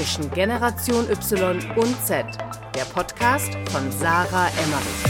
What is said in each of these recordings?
zwischen Generation Y und Z, der Podcast von Sarah Emmerich.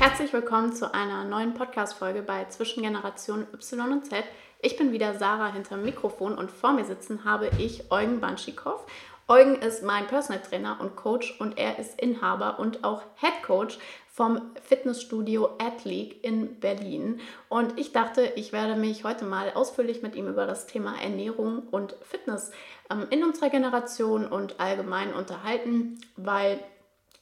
Herzlich willkommen zu einer neuen Podcast-Folge bei Zwischen Generation Y und Z. Ich bin wieder Sarah hinterm Mikrofon und vor mir sitzen habe ich Eugen Banschikow. Eugen ist mein Personal Trainer und Coach und er ist Inhaber und auch Head Coach vom Fitnessstudio Atleague in Berlin. Und ich dachte, ich werde mich heute mal ausführlich mit ihm über das Thema Ernährung und Fitness ähm, in unserer Generation und allgemein unterhalten, weil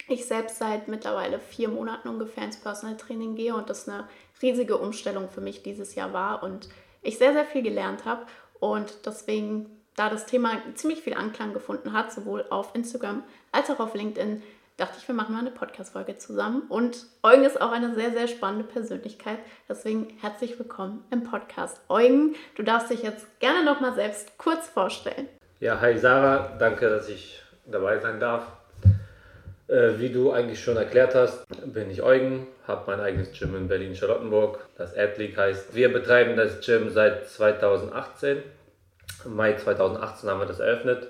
ich selbst seit mittlerweile vier Monaten ungefähr ins Personal Training gehe und das eine riesige Umstellung für mich dieses Jahr war und ich sehr, sehr viel gelernt habe. Und deswegen da das Thema ziemlich viel Anklang gefunden hat, sowohl auf Instagram als auch auf LinkedIn, dachte ich, wir machen mal eine Podcast-Folge zusammen. Und Eugen ist auch eine sehr, sehr spannende Persönlichkeit. Deswegen herzlich willkommen im Podcast. Eugen, du darfst dich jetzt gerne noch mal selbst kurz vorstellen. Ja, hi Sarah, danke, dass ich dabei sein darf. Äh, wie du eigentlich schon erklärt hast, bin ich Eugen, habe mein eigenes Gym in Berlin-Charlottenburg, das Adleague heißt. Wir betreiben das Gym seit 2018 im Mai 2018 haben wir das eröffnet.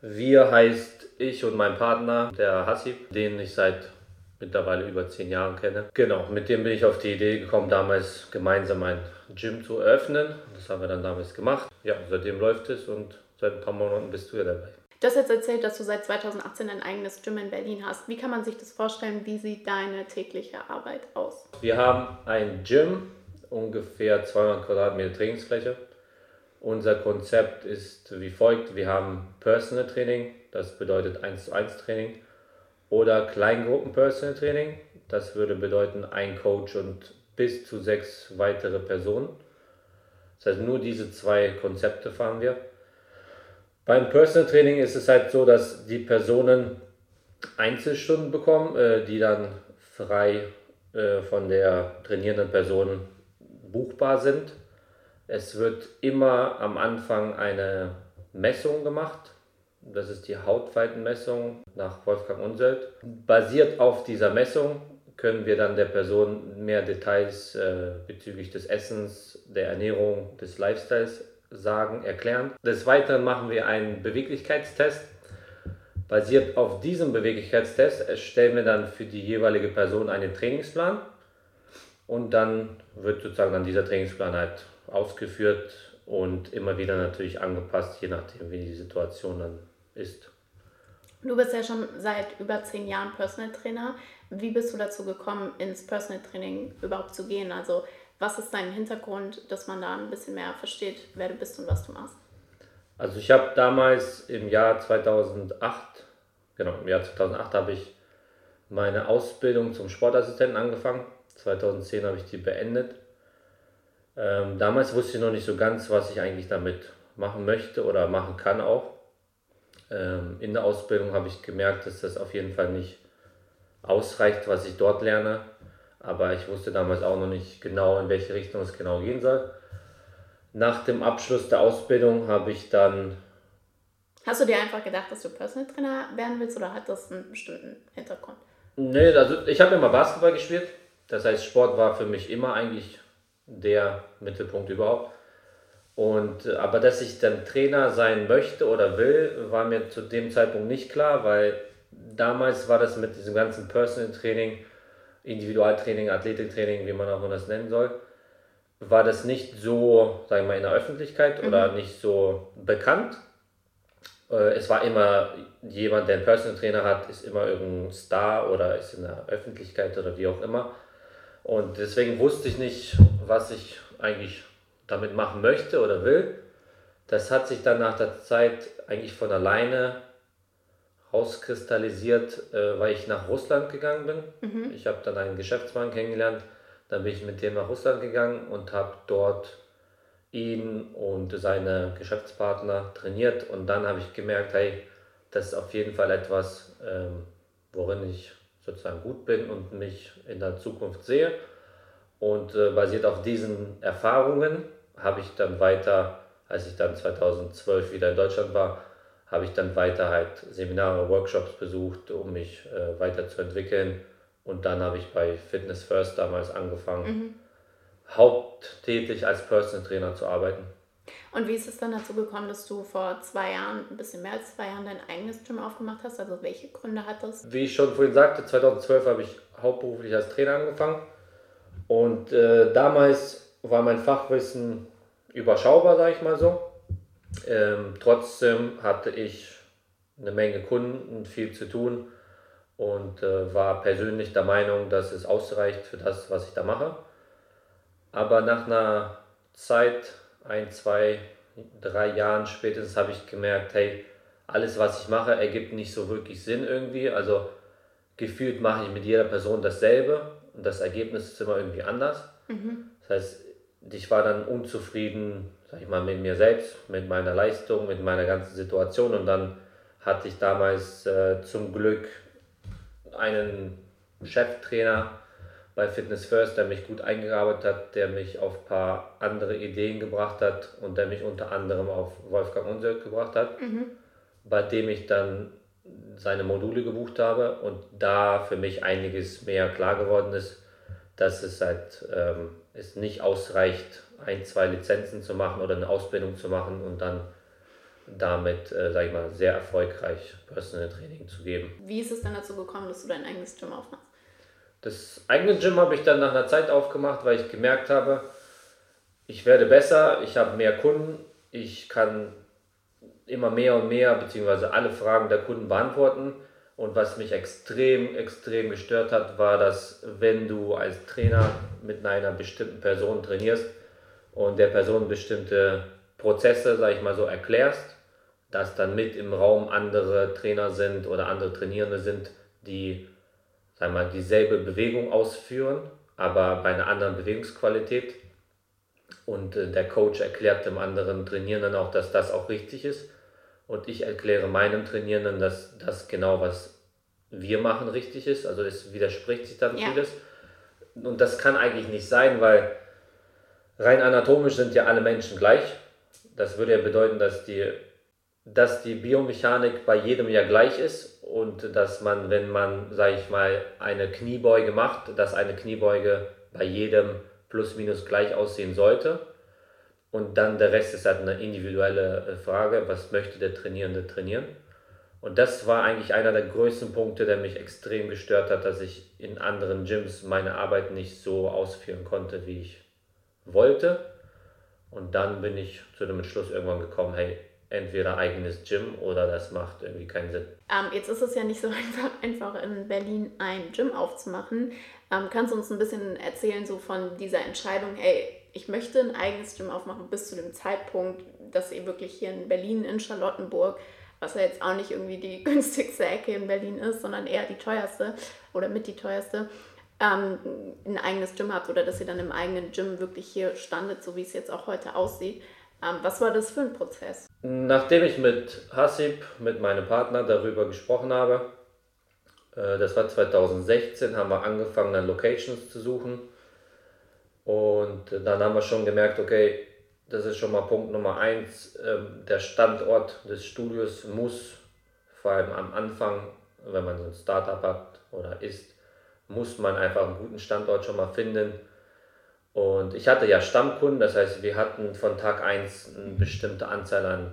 Wir heißt ich und mein Partner, der Hassib, den ich seit mittlerweile über zehn Jahren kenne. Genau, mit dem bin ich auf die Idee gekommen, damals gemeinsam ein Gym zu eröffnen. Das haben wir dann damals gemacht. Ja, seitdem läuft es und seit ein paar Monaten bist du ja dabei. Du hast jetzt erzählt, dass du seit 2018 ein eigenes Gym in Berlin hast. Wie kann man sich das vorstellen? Wie sieht deine tägliche Arbeit aus? Wir haben ein Gym, ungefähr 200 Quadratmeter Trainingsfläche. Unser Konzept ist wie folgt: Wir haben Personal Training, das bedeutet 1 zu 1 Training, oder Kleingruppen Personal Training, das würde bedeuten ein Coach und bis zu sechs weitere Personen. Das heißt, nur diese zwei Konzepte fahren wir. Beim Personal Training ist es halt so, dass die Personen Einzelstunden bekommen, äh, die dann frei äh, von der trainierenden Person buchbar sind. Es wird immer am Anfang eine Messung gemacht. Das ist die Hautfaltenmessung nach Wolfgang Unselt. Basiert auf dieser Messung können wir dann der Person mehr Details äh, bezüglich des Essens, der Ernährung, des Lifestyles sagen, erklären. Des Weiteren machen wir einen Beweglichkeitstest. Basiert auf diesem Beweglichkeitstest erstellen wir dann für die jeweilige Person einen Trainingsplan und dann wird sozusagen dann dieser Trainingsplan halt ausgeführt und immer wieder natürlich angepasst, je nachdem, wie die Situation dann ist. Du bist ja schon seit über zehn Jahren Personal Trainer. Wie bist du dazu gekommen, ins Personal Training überhaupt zu gehen? Also was ist dein Hintergrund, dass man da ein bisschen mehr versteht, wer du bist und was du machst? Also ich habe damals im Jahr 2008, genau, im Jahr 2008 habe ich meine Ausbildung zum Sportassistenten angefangen. 2010 habe ich die beendet ähm, damals wusste ich noch nicht so ganz, was ich eigentlich damit machen möchte oder machen kann auch. Ähm, in der Ausbildung habe ich gemerkt, dass das auf jeden Fall nicht ausreicht, was ich dort lerne. Aber ich wusste damals auch noch nicht genau, in welche Richtung es genau gehen soll. Nach dem Abschluss der Ausbildung habe ich dann. Hast du dir einfach gedacht, dass du Personal Trainer werden willst oder hat das einen bestimmten Hintergrund? Nee, also ich habe immer Basketball gespielt. Das heißt, Sport war für mich immer eigentlich der Mittelpunkt überhaupt. Und, äh, aber dass ich dann Trainer sein möchte oder will, war mir zu dem Zeitpunkt nicht klar, weil damals war das mit diesem ganzen Personal Training, Individualtraining, Athletiktraining, wie man auch immer das nennen soll, war das nicht so, sagen wir mal, in der Öffentlichkeit mhm. oder nicht so bekannt. Äh, es war immer jemand, der einen Personal Trainer hat, ist immer irgendein Star oder ist in der Öffentlichkeit oder wie auch immer. Und deswegen wusste ich nicht, was ich eigentlich damit machen möchte oder will. Das hat sich dann nach der Zeit eigentlich von alleine rauskristallisiert, äh, weil ich nach Russland gegangen bin. Mhm. Ich habe dann einen Geschäftsmann kennengelernt, dann bin ich mit dem nach Russland gegangen und habe dort ihn und seine Geschäftspartner trainiert und dann habe ich gemerkt, hey, das ist auf jeden Fall etwas, ähm, worin ich sozusagen gut bin und mich in der Zukunft sehe. Und äh, basiert auf diesen Erfahrungen habe ich dann weiter, als ich dann 2012 wieder in Deutschland war, habe ich dann weiter halt Seminare, Workshops besucht, um mich äh, weiterzuentwickeln. Und dann habe ich bei Fitness First damals angefangen. Mhm. haupttätig als Personal Trainer zu arbeiten. Und wie ist es dann dazu gekommen, dass du vor zwei Jahren, ein bisschen mehr als zwei Jahren, dein eigenes Gym aufgemacht hast? Also welche Gründe hat das? Wie ich schon vorhin sagte, 2012 habe ich hauptberuflich als Trainer angefangen. Und äh, damals war mein Fachwissen überschaubar, sage ich mal so. Ähm, trotzdem hatte ich eine Menge Kunden, viel zu tun und äh, war persönlich der Meinung, dass es ausreicht für das, was ich da mache. Aber nach einer Zeit, ein, zwei, drei Jahren spätestens, habe ich gemerkt, hey, alles, was ich mache, ergibt nicht so wirklich Sinn irgendwie. Also gefühlt mache ich mit jeder Person dasselbe und das Ergebnis ist immer irgendwie anders. Mhm. Das heißt, ich war dann unzufrieden, sag ich mal, mit mir selbst, mit meiner Leistung, mit meiner ganzen Situation und dann hatte ich damals äh, zum Glück einen Cheftrainer bei Fitness First, der mich gut eingearbeitet hat, der mich auf ein paar andere Ideen gebracht hat und der mich unter anderem auf Wolfgang Unsök gebracht hat, mhm. bei dem ich dann seine Module gebucht habe und da für mich einiges mehr klar geworden ist, dass es halt ähm, es nicht ausreicht, ein, zwei Lizenzen zu machen oder eine Ausbildung zu machen und dann damit, äh, sage ich mal, sehr erfolgreich Personal Training zu geben. Wie ist es dann dazu gekommen, dass du dein eigenes Gym aufmachst? Das eigene Gym habe ich dann nach einer Zeit aufgemacht, weil ich gemerkt habe, ich werde besser, ich habe mehr Kunden, ich kann immer mehr und mehr, beziehungsweise alle Fragen der Kunden beantworten. Und was mich extrem, extrem gestört hat, war, dass wenn du als Trainer mit einer bestimmten Person trainierst und der Person bestimmte Prozesse, sage ich mal so, erklärst, dass dann mit im Raum andere Trainer sind oder andere Trainierende sind, die sag mal, dieselbe Bewegung ausführen, aber bei einer anderen Bewegungsqualität. Und äh, der Coach erklärt dem anderen Trainierenden auch, dass das auch richtig ist. Und ich erkläre meinem Trainierenden, dass das genau, was wir machen, richtig ist. Also es widerspricht sich dann ja. vieles. Und das kann eigentlich nicht sein, weil rein anatomisch sind ja alle Menschen gleich. Das würde ja bedeuten, dass die, dass die Biomechanik bei jedem ja gleich ist und dass man, wenn man, sage ich mal, eine Kniebeuge macht, dass eine Kniebeuge bei jedem plus minus gleich aussehen sollte. Und dann der Rest ist halt eine individuelle äh, Frage, was möchte der Trainierende trainieren. Und das war eigentlich einer der größten Punkte, der mich extrem gestört hat, dass ich in anderen Gyms meine Arbeit nicht so ausführen konnte, wie ich wollte. Und dann bin ich zu dem Entschluss irgendwann gekommen, hey, entweder eigenes Gym oder das macht irgendwie keinen Sinn. Ähm, jetzt ist es ja nicht so einfach, einfach in Berlin ein Gym aufzumachen. Ähm, kannst du uns ein bisschen erzählen so von dieser Entscheidung, hey, ich möchte ein eigenes Gym aufmachen bis zu dem Zeitpunkt, dass ihr wirklich hier in Berlin, in Charlottenburg, was ja jetzt auch nicht irgendwie die günstigste Ecke in Berlin ist, sondern eher die teuerste oder mit die teuerste, ähm, ein eigenes Gym habt oder dass ihr dann im eigenen Gym wirklich hier standet, so wie es jetzt auch heute aussieht. Ähm, was war das für ein Prozess? Nachdem ich mit Hasib, mit meinem Partner, darüber gesprochen habe, äh, das war 2016, haben wir angefangen, dann Locations zu suchen. Und dann haben wir schon gemerkt, okay, das ist schon mal Punkt Nummer eins. Ähm, der Standort des Studios muss, vor allem am Anfang, wenn man so ein Startup hat oder ist, muss man einfach einen guten Standort schon mal finden. Und ich hatte ja Stammkunden, das heißt, wir hatten von Tag 1 eine bestimmte Anzahl an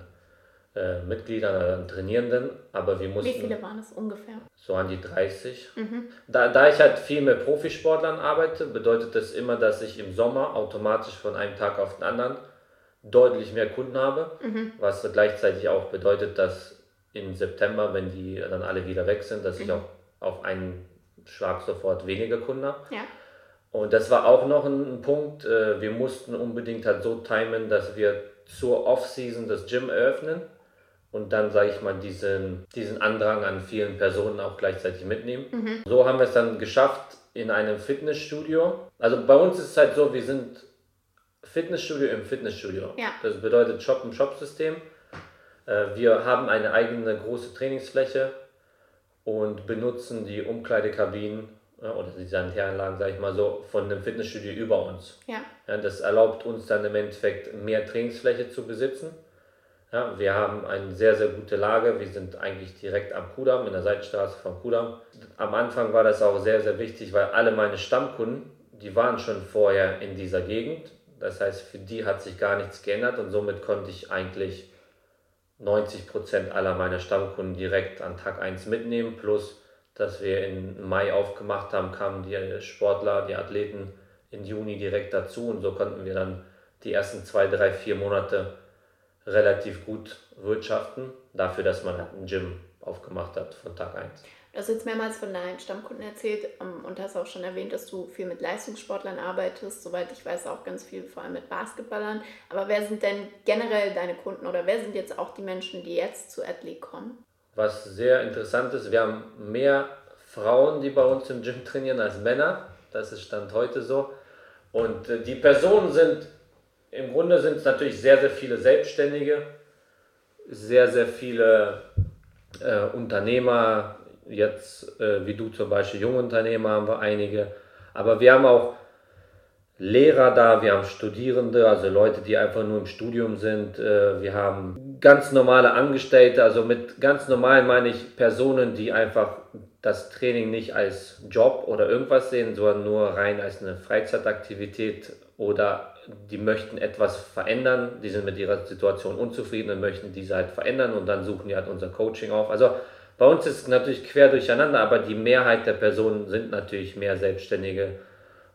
äh, Mitgliedern, an Trainierenden, aber wir mussten... Wie viele waren es ungefähr? So an die 30. Mhm. Da, da ich halt viel mit Profisportlern arbeite, bedeutet das immer, dass ich im Sommer automatisch von einem Tag auf den anderen deutlich mehr Kunden habe, mhm. was gleichzeitig auch bedeutet, dass im September, wenn die dann alle wieder weg sind, dass mhm. ich auch auf einen Schlag sofort weniger Kunden habe. Ja. Und das war auch noch ein Punkt. Äh, wir mussten unbedingt halt so timen, dass wir zur Off-Season das Gym eröffnen und dann, sage ich mal, diesen, diesen Andrang an vielen Personen auch gleichzeitig mitnehmen. Mhm. So haben wir es dann geschafft in einem Fitnessstudio. Also bei uns ist es halt so, wir sind Fitnessstudio im Fitnessstudio. Ja. Das bedeutet Shop-im-Shop-System. Äh, wir haben eine eigene große Trainingsfläche und benutzen die Umkleidekabinen oder die Sanitäranlagen, sage ich mal so, von dem Fitnessstudio über uns. Ja. ja. Das erlaubt uns dann im Endeffekt mehr Trainingsfläche zu besitzen. Ja, wir haben eine sehr, sehr gute Lage. Wir sind eigentlich direkt am Kudamm, in der Seitenstraße vom Kudamm. Am Anfang war das auch sehr, sehr wichtig, weil alle meine Stammkunden, die waren schon vorher in dieser Gegend. Das heißt, für die hat sich gar nichts geändert und somit konnte ich eigentlich 90 Prozent aller meiner Stammkunden direkt an Tag 1 mitnehmen. Plus, dass wir im Mai aufgemacht haben, kamen die Sportler, die Athleten im Juni direkt dazu und so konnten wir dann die ersten zwei, drei, vier Monate relativ gut wirtschaften, dafür, dass man halt ein Gym aufgemacht hat von Tag 1. Du hast jetzt mehrmals von deinen Stammkunden erzählt ähm, und hast auch schon erwähnt, dass du viel mit Leistungssportlern arbeitest. Soweit ich weiß, auch ganz viel vor allem mit Basketballern. Aber wer sind denn generell deine Kunden oder wer sind jetzt auch die Menschen, die jetzt zu Athlete kommen? Was sehr interessant ist, wir haben mehr Frauen, die bei uns im Gym trainieren, als Männer. Das ist Stand heute so. Und äh, die Personen sind, im Grunde sind es natürlich sehr, sehr viele Selbstständige, sehr, sehr viele äh, Unternehmer, jetzt äh, wie du zum Beispiel Jungunternehmer haben wir einige, aber wir haben auch Lehrer da, wir haben Studierende, also Leute, die einfach nur im Studium sind, äh, wir haben ganz normale Angestellte, also mit ganz normal meine ich Personen, die einfach das Training nicht als Job oder irgendwas sehen, sondern nur rein als eine Freizeitaktivität oder die möchten etwas verändern, die sind mit ihrer Situation unzufrieden und möchten diese halt verändern und dann suchen die halt unser Coaching auf. Also bei uns ist es natürlich quer durcheinander, aber die Mehrheit der Personen sind natürlich mehr Selbstständige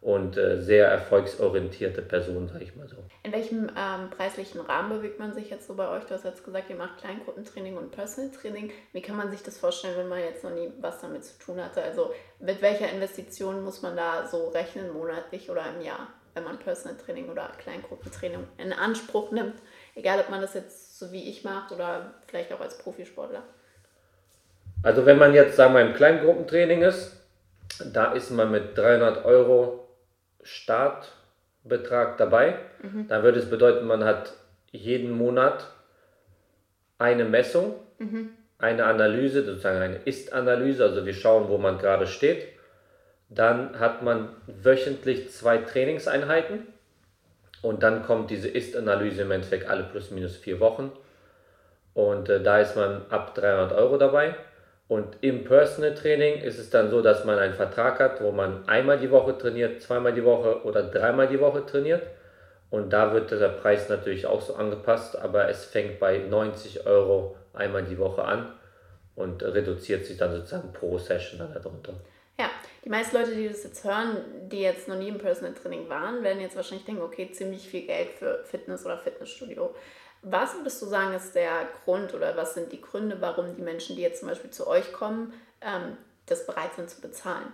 und äh, sehr erfolgsorientierte Personen, sage ich mal so. In welchem ähm, preislichen Rahmen bewegt man sich jetzt so bei euch? Du hast jetzt gesagt, ihr macht Kleingruppentraining und Personal Training. Wie kann man sich das vorstellen, wenn man jetzt noch nie was damit zu tun hatte? Also mit welcher Investition muss man da so rechnen, monatlich oder im Jahr? wenn man Personal Training oder Kleingruppentraining in Anspruch nimmt. Egal, ob man das jetzt so wie ich macht oder vielleicht auch als Profisportler. Also wenn man jetzt, sagen wir, im Kleingruppentraining ist, da ist man mit 300 Euro Startbetrag dabei. Mhm. Dann würde es bedeuten, man hat jeden Monat eine Messung, mhm. eine Analyse, sozusagen eine Ist-Analyse. Also wir schauen, wo man gerade steht dann hat man wöchentlich zwei Trainingseinheiten und dann kommt diese Ist-Analyse im Endeffekt alle plus minus vier Wochen. Und äh, da ist man ab 300 Euro dabei. Und im Personal Training ist es dann so, dass man einen Vertrag hat, wo man einmal die Woche trainiert, zweimal die Woche oder dreimal die Woche trainiert. Und da wird der Preis natürlich auch so angepasst, aber es fängt bei 90 Euro einmal die Woche an und reduziert sich dann sozusagen pro Session dann darunter. Ja, die meisten Leute, die das jetzt hören, die jetzt noch nie im Personal Training waren, werden jetzt wahrscheinlich denken, okay, ziemlich viel Geld für Fitness oder Fitnessstudio. Was würdest du sagen, ist der Grund oder was sind die Gründe, warum die Menschen, die jetzt zum Beispiel zu euch kommen, ähm, das bereit sind zu bezahlen?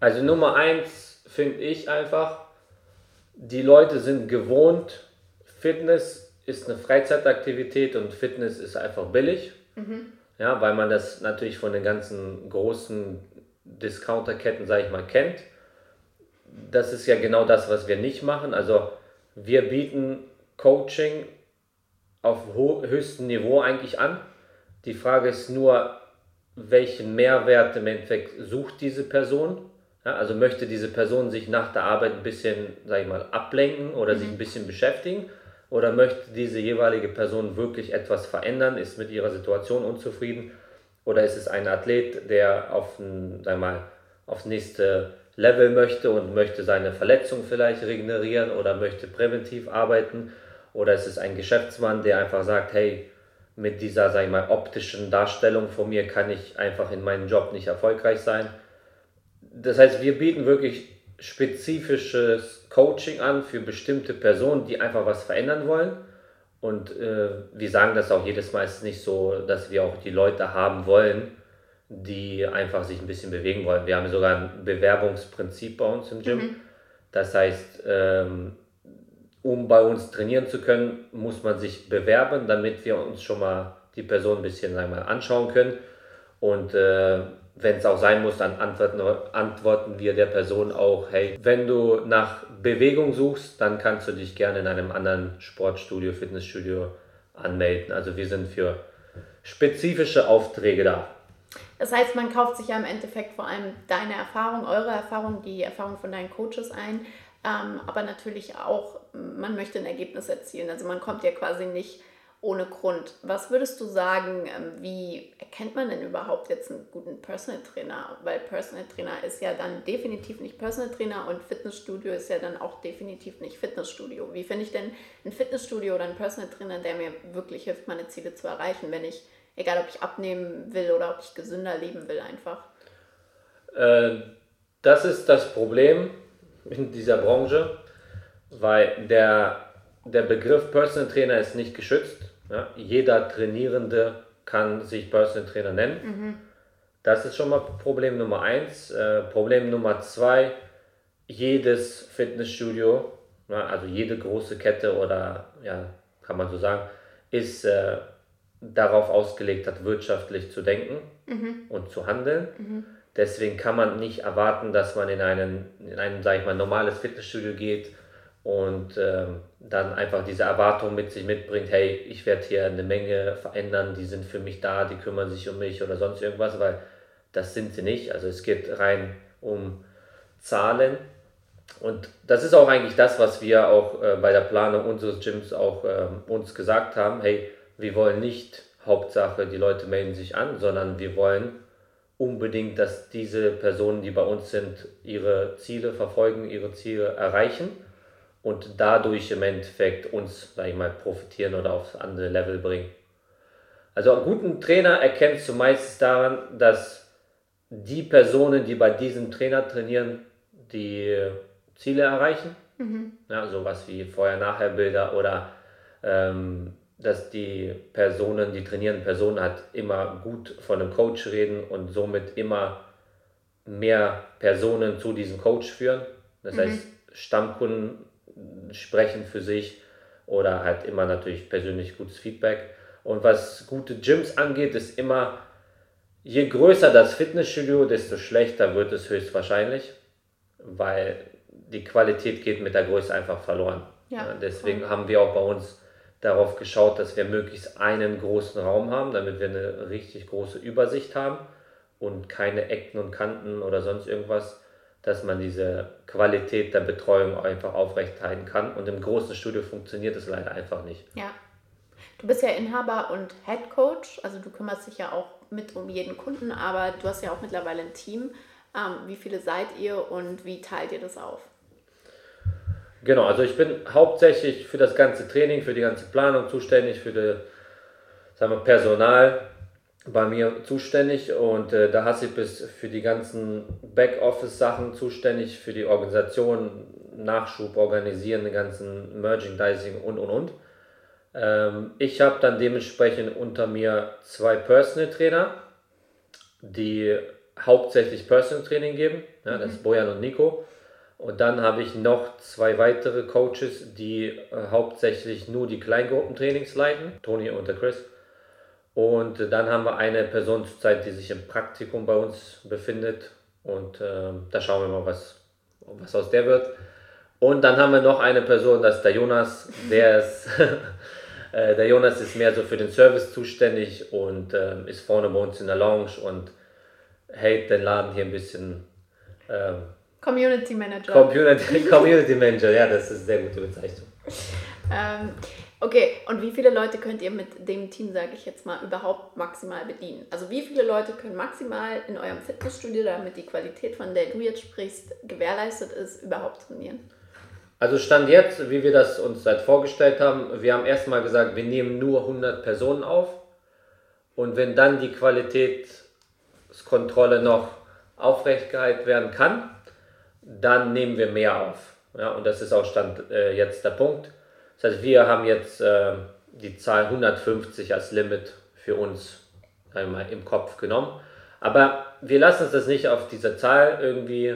Also Nummer eins finde ich einfach, die Leute sind gewohnt, Fitness ist eine Freizeitaktivität und Fitness ist einfach billig. Mhm. Ja, weil man das natürlich von den ganzen großen Discounterketten, sage ich mal, kennt. Das ist ja genau das, was wir nicht machen. Also wir bieten Coaching auf höchstem Niveau eigentlich an. Die Frage ist nur, welchen Mehrwert im Endeffekt sucht diese Person? Ja, also möchte diese Person sich nach der Arbeit ein bisschen, sag ich mal, ablenken oder mhm. sich ein bisschen beschäftigen? Oder möchte diese jeweilige Person wirklich etwas verändern, ist mit ihrer Situation unzufrieden? Oder ist es ein Athlet, der auf ein, sag mal, aufs nächste Level möchte und möchte seine Verletzung vielleicht regenerieren oder möchte präventiv arbeiten? Oder ist es ein Geschäftsmann, der einfach sagt, hey, mit dieser, sag ich mal, optischen Darstellung von mir kann ich einfach in meinem Job nicht erfolgreich sein. Das heißt, wir bieten wirklich spezifisches Coaching an für bestimmte Personen, die einfach was verändern wollen und äh, wir sagen das auch jedes Mal, es ist nicht so, dass wir auch die Leute haben wollen, die einfach sich ein bisschen bewegen wollen. Wir haben sogar ein Bewerbungsprinzip bei uns im Gym. Mhm. Das heißt, ähm, um bei uns trainieren zu können, muss man sich bewerben, damit wir uns schon mal die Person ein bisschen sagen wir, anschauen können. Und äh, wenn es auch sein muss, dann antworten, antworten wir der Person auch, hey, wenn du nach Bewegung suchst, dann kannst du dich gerne in einem anderen Sportstudio, Fitnessstudio anmelden. Also wir sind für spezifische Aufträge da. Das heißt, man kauft sich ja im Endeffekt vor allem deine Erfahrung, eure Erfahrung, die Erfahrung von deinen Coaches ein, ähm, aber natürlich auch, man möchte ein Ergebnis erzielen. Also man kommt ja quasi nicht ohne Grund. Was würdest du sagen, ähm, wie erkennt man denn überhaupt jetzt einen guten Personal Trainer? Weil Personal Trainer ist ja dann definitiv nicht Personal Trainer und Fitnessstudio ist ja dann auch definitiv nicht Fitnessstudio. Wie finde ich denn ein Fitnessstudio oder einen Personal Trainer, der mir wirklich hilft, meine Ziele zu erreichen, wenn ich, egal ob ich abnehmen will oder ob ich gesünder leben will, einfach? Äh, das ist das Problem in dieser Branche, weil der, der Begriff Personal Trainer ist nicht geschützt. Ja, jeder Trainierende kann sich Personal Trainer nennen. Mhm. Das ist schon mal Problem Nummer eins. Äh, Problem Nummer zwei, jedes Fitnessstudio, ja, also jede große Kette oder ja, kann man so sagen, ist äh, darauf ausgelegt hat, wirtschaftlich zu denken mhm. und zu handeln. Mhm. Deswegen kann man nicht erwarten, dass man in, einen, in ein, sag ich mal, normales Fitnessstudio geht und ähm, dann einfach diese Erwartung mit sich mitbringt, hey, ich werde hier eine Menge verändern, die sind für mich da, die kümmern sich um mich oder sonst irgendwas, weil das sind sie nicht. Also es geht rein um Zahlen. Und das ist auch eigentlich das, was wir auch äh, bei der Planung unseres Gyms auch äh, uns gesagt haben. Hey, wir wollen nicht Hauptsache, die Leute melden sich an, sondern wir wollen unbedingt, dass diese Personen, die bei uns sind, ihre Ziele verfolgen, ihre Ziele erreichen und dadurch im Endeffekt uns, sag ich mal, profitieren oder aufs andere Level bringen. Also einen guten Trainer erkennst du meistens daran, dass die Personen, die bei diesem Trainer trainieren, die Ziele erreichen. Mhm. Ja, sowas wie Vorher-Nachher-Bilder oder ähm, dass die Personen, die trainierenden Personen halt immer gut von einem Coach reden und somit immer mehr Personen zu diesem Coach führen. Das mhm. heißt, Stammkunden sprechen für sich oder halt immer natürlich persönlich gutes Feedback. Und was gute Gyms angeht, ist immer, je größer das Fitnessstudio, desto schlechter wird es höchstwahrscheinlich, weil die Qualität geht mit der Größe einfach verloren. Ja, Deswegen cool. haben wir auch bei uns darauf geschaut, dass wir möglichst einen großen Raum haben, damit wir eine richtig große Übersicht haben und keine Ecken und Kanten oder sonst irgendwas, dass man diese Qualität der Betreuung einfach aufrechthalten kann. Und im großen Studio funktioniert es leider einfach nicht. Ja. Du bist ja Inhaber und Head Coach, also du kümmerst dich ja auch mit um jeden Kunden, aber du hast ja auch mittlerweile ein Team. Ähm, wie viele seid ihr und wie teilt ihr das auf? Genau, also ich bin hauptsächlich für das ganze Training, für die ganze Planung zuständig, für das sagen wir, Personal bei mir zuständig und äh, da Hasib ist für die ganzen Backoffice-Sachen zuständig, für die Organisation, Nachschub organisieren, den ganzen Merchandising und und und. Ähm, ich habe dann dementsprechend unter mir zwei Personal Trainer, die hauptsächlich Personal Training geben. Ja, das ist mhm. Bojan und Nico. Und dann habe ich noch zwei weitere Coaches, die äh, hauptsächlich nur die Kleingruppentrainings leiten, Toni und der Chris. Und äh, dann haben wir eine Person zurzeit, die sich im Praktikum bei uns befindet. Und äh, da schauen wir mal, was, was aus der wird. Und dann haben wir noch eine Person, das ist der Jonas. Der ist, äh, der Jonas ist mehr so für den Service zuständig und äh, ist vorne bei uns in der Lounge und hält den Laden hier ein bisschen ähm, Community Manager. Community, Community Manager, ja, das ist eine sehr gute Bezeichnung. ähm, okay, und wie viele Leute könnt ihr mit dem Team, sage ich jetzt mal, überhaupt maximal bedienen? Also wie viele Leute können maximal in eurem Fitnessstudio, damit die Qualität, von der du jetzt sprichst, gewährleistet ist, überhaupt trainieren? Also Stand jetzt, wie wir das uns seit vorgestellt haben, wir haben erstmal gesagt, wir nehmen nur 100 Personen auf und wenn dann die Qualitätskontrolle noch aufrechtgehalten werden kann, dann nehmen wir mehr auf. Ja, und das ist auch Stand äh, jetzt der Punkt. Das heißt, wir haben jetzt äh, die Zahl 150 als Limit für uns einmal im Kopf genommen. Aber wir lassen uns das nicht auf diese Zahl irgendwie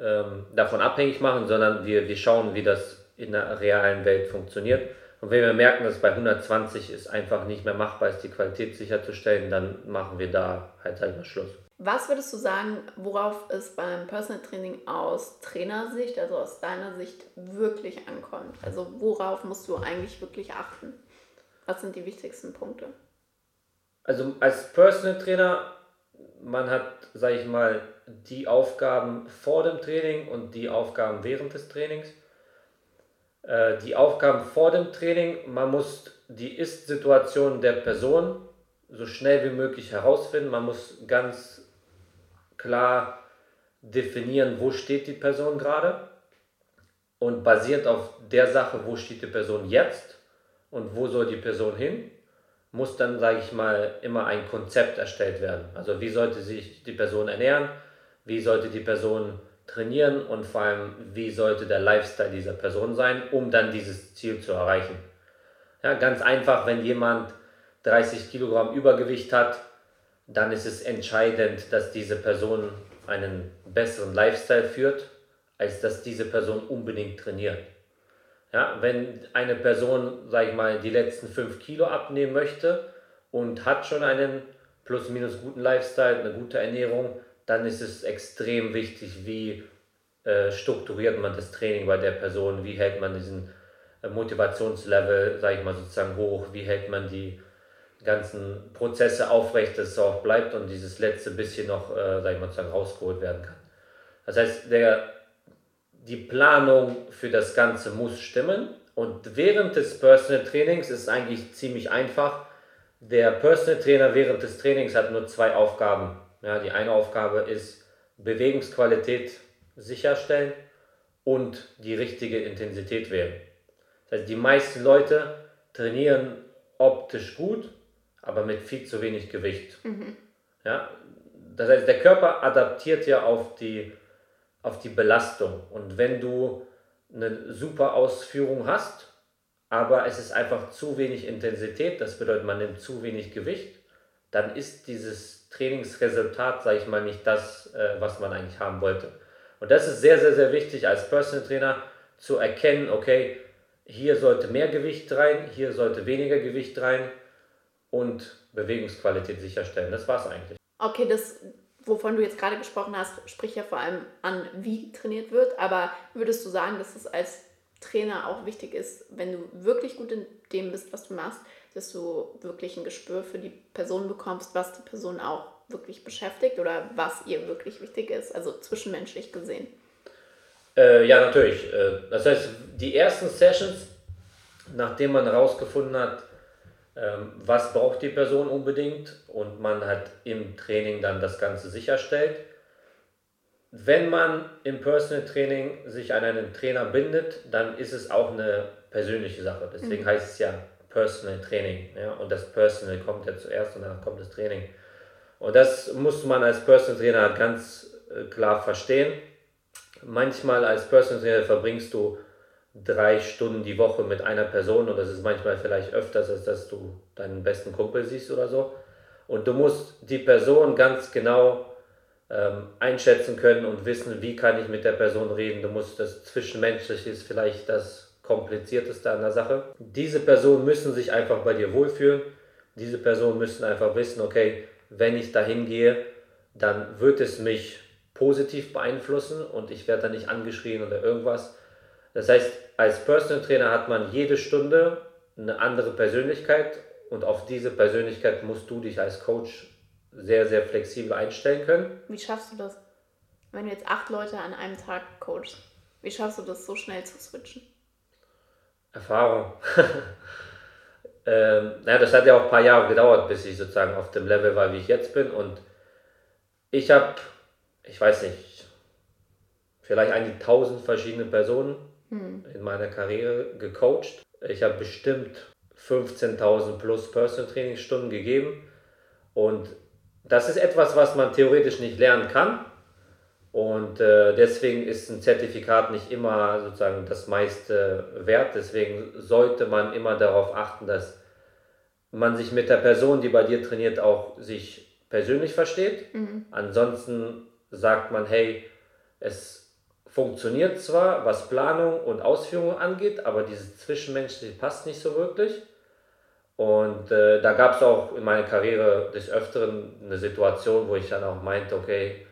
ähm, davon abhängig machen, sondern wir, wir schauen, wie das in der realen Welt funktioniert. Und wenn wir merken, dass bei 120 es einfach nicht mehr machbar ist, die Qualität sicherzustellen, dann machen wir da halt einfach Schluss. Was würdest du sagen, worauf es beim Personal Training aus Trainersicht, also aus deiner Sicht, wirklich ankommt? Also worauf musst du eigentlich wirklich achten? Was sind die wichtigsten Punkte? Also als Personal Trainer, man hat, sage ich mal, die Aufgaben vor dem Training und die Aufgaben während des Trainings. Äh, die Aufgaben vor dem Training, man muss die Ist-Situation der Person so schnell wie möglich herausfinden. Man muss ganz klar definieren, wo steht die Person gerade und basiert auf der Sache, wo steht die Person jetzt und wo soll die Person hin, muss dann, sage ich mal, immer ein Konzept erstellt werden. Also wie sollte sich die Person ernähren, wie sollte die Person trainieren und vor allem, wie sollte der Lifestyle dieser Person sein, um dann dieses Ziel zu erreichen. Ja, ganz einfach, wenn jemand 30 Kilogramm Übergewicht hat, dann ist es entscheidend, dass diese Person einen besseren Lifestyle führt, als dass diese Person unbedingt trainiert. Ja, wenn eine Person, sage ich mal, die letzten 5 Kilo abnehmen möchte und hat schon einen plus-minus guten Lifestyle, eine gute Ernährung, dann ist es extrem wichtig, wie äh, strukturiert man das Training bei der Person, wie hält man diesen äh, Motivationslevel, sage ich mal, sozusagen hoch, wie hält man die ganzen Prozesse aufrecht, dass es auch bleibt und dieses letzte bisschen noch, äh, sage ich mal, sozusagen rausgeholt werden kann. Das heißt, der, die Planung für das Ganze muss stimmen und während des Personal Trainings ist es eigentlich ziemlich einfach. Der Personal Trainer während des Trainings hat nur zwei Aufgaben. Ja, die eine Aufgabe ist Bewegungsqualität sicherstellen und die richtige Intensität wählen. Das heißt, die meisten Leute trainieren optisch gut, aber mit viel zu wenig Gewicht. Mhm. Ja, das heißt, der Körper adaptiert ja auf die, auf die Belastung. Und wenn du eine super Ausführung hast, aber es ist einfach zu wenig Intensität, das bedeutet, man nimmt zu wenig Gewicht, dann ist dieses Trainingsresultat, sage ich mal, nicht das, äh, was man eigentlich haben wollte. Und das ist sehr, sehr, sehr wichtig als Personal Trainer zu erkennen, okay, hier sollte mehr Gewicht rein, hier sollte weniger Gewicht rein und Bewegungsqualität sicherstellen. Das war es eigentlich. Okay, das, wovon du jetzt gerade gesprochen hast, spricht ja vor allem an, wie trainiert wird. Aber würdest du sagen, dass es als Trainer auch wichtig ist, wenn du wirklich gut in dem bist, was du machst, dass du wirklich ein Gespür für die Person bekommst, was die Person auch wirklich beschäftigt oder was ihr wirklich wichtig ist, also zwischenmenschlich gesehen? Äh, ja, natürlich. Äh, das heißt, die ersten Sessions, nachdem man herausgefunden hat, was braucht die Person unbedingt und man hat im Training dann das Ganze sicherstellt. Wenn man im Personal Training sich an einen Trainer bindet, dann ist es auch eine persönliche Sache. Deswegen mhm. heißt es ja Personal Training. Ja? Und das Personal kommt ja zuerst und dann kommt das Training. Und das muss man als Personal Trainer ganz äh, klar verstehen. Manchmal als Personal Trainer verbringst du drei Stunden die Woche mit einer Person und das ist manchmal vielleicht öfters, als dass du deinen besten Kumpel siehst oder so. Und du musst die Person ganz genau ähm, einschätzen können und wissen, wie kann ich mit der Person reden. Du musst das Zwischenmenschliche ist vielleicht das komplizierteste an der Sache. Diese Personen müssen sich einfach bei dir wohlfühlen. Diese Personen müssen einfach wissen, okay, wenn ich dahin gehe, dann wird es mich positiv beeinflussen und ich werde da nicht angeschrien oder irgendwas. Das heißt, als Personal Trainer hat man jede Stunde eine andere Persönlichkeit und auf diese Persönlichkeit musst du dich als Coach sehr, sehr flexibel einstellen können. Wie schaffst du das? Wenn du jetzt acht Leute an einem Tag coachst, wie schaffst du das so schnell zu switchen? Erfahrung. ähm, naja, das hat ja auch ein paar Jahre gedauert, bis ich sozusagen auf dem Level war, wie ich jetzt bin. Und ich habe, ich weiß nicht, vielleicht einige tausend verschiedene Personen hm. in meiner Karriere gecoacht. Ich habe bestimmt 15.000 plus Personal Trainingstunden gegeben. Und das ist etwas, was man theoretisch nicht lernen kann. Und äh, deswegen ist ein Zertifikat nicht immer sozusagen das meiste wert. Deswegen sollte man immer darauf achten, dass man sich mit der Person, die bei dir trainiert, auch sich persönlich versteht. Mhm. Ansonsten sagt man, hey, es funktioniert zwar, was Planung und Ausführung angeht, aber dieses Zwischenmenschliche passt nicht so wirklich. Und äh, da gab es auch in meiner Karriere des Öfteren eine Situation, wo ich dann auch meinte, okay,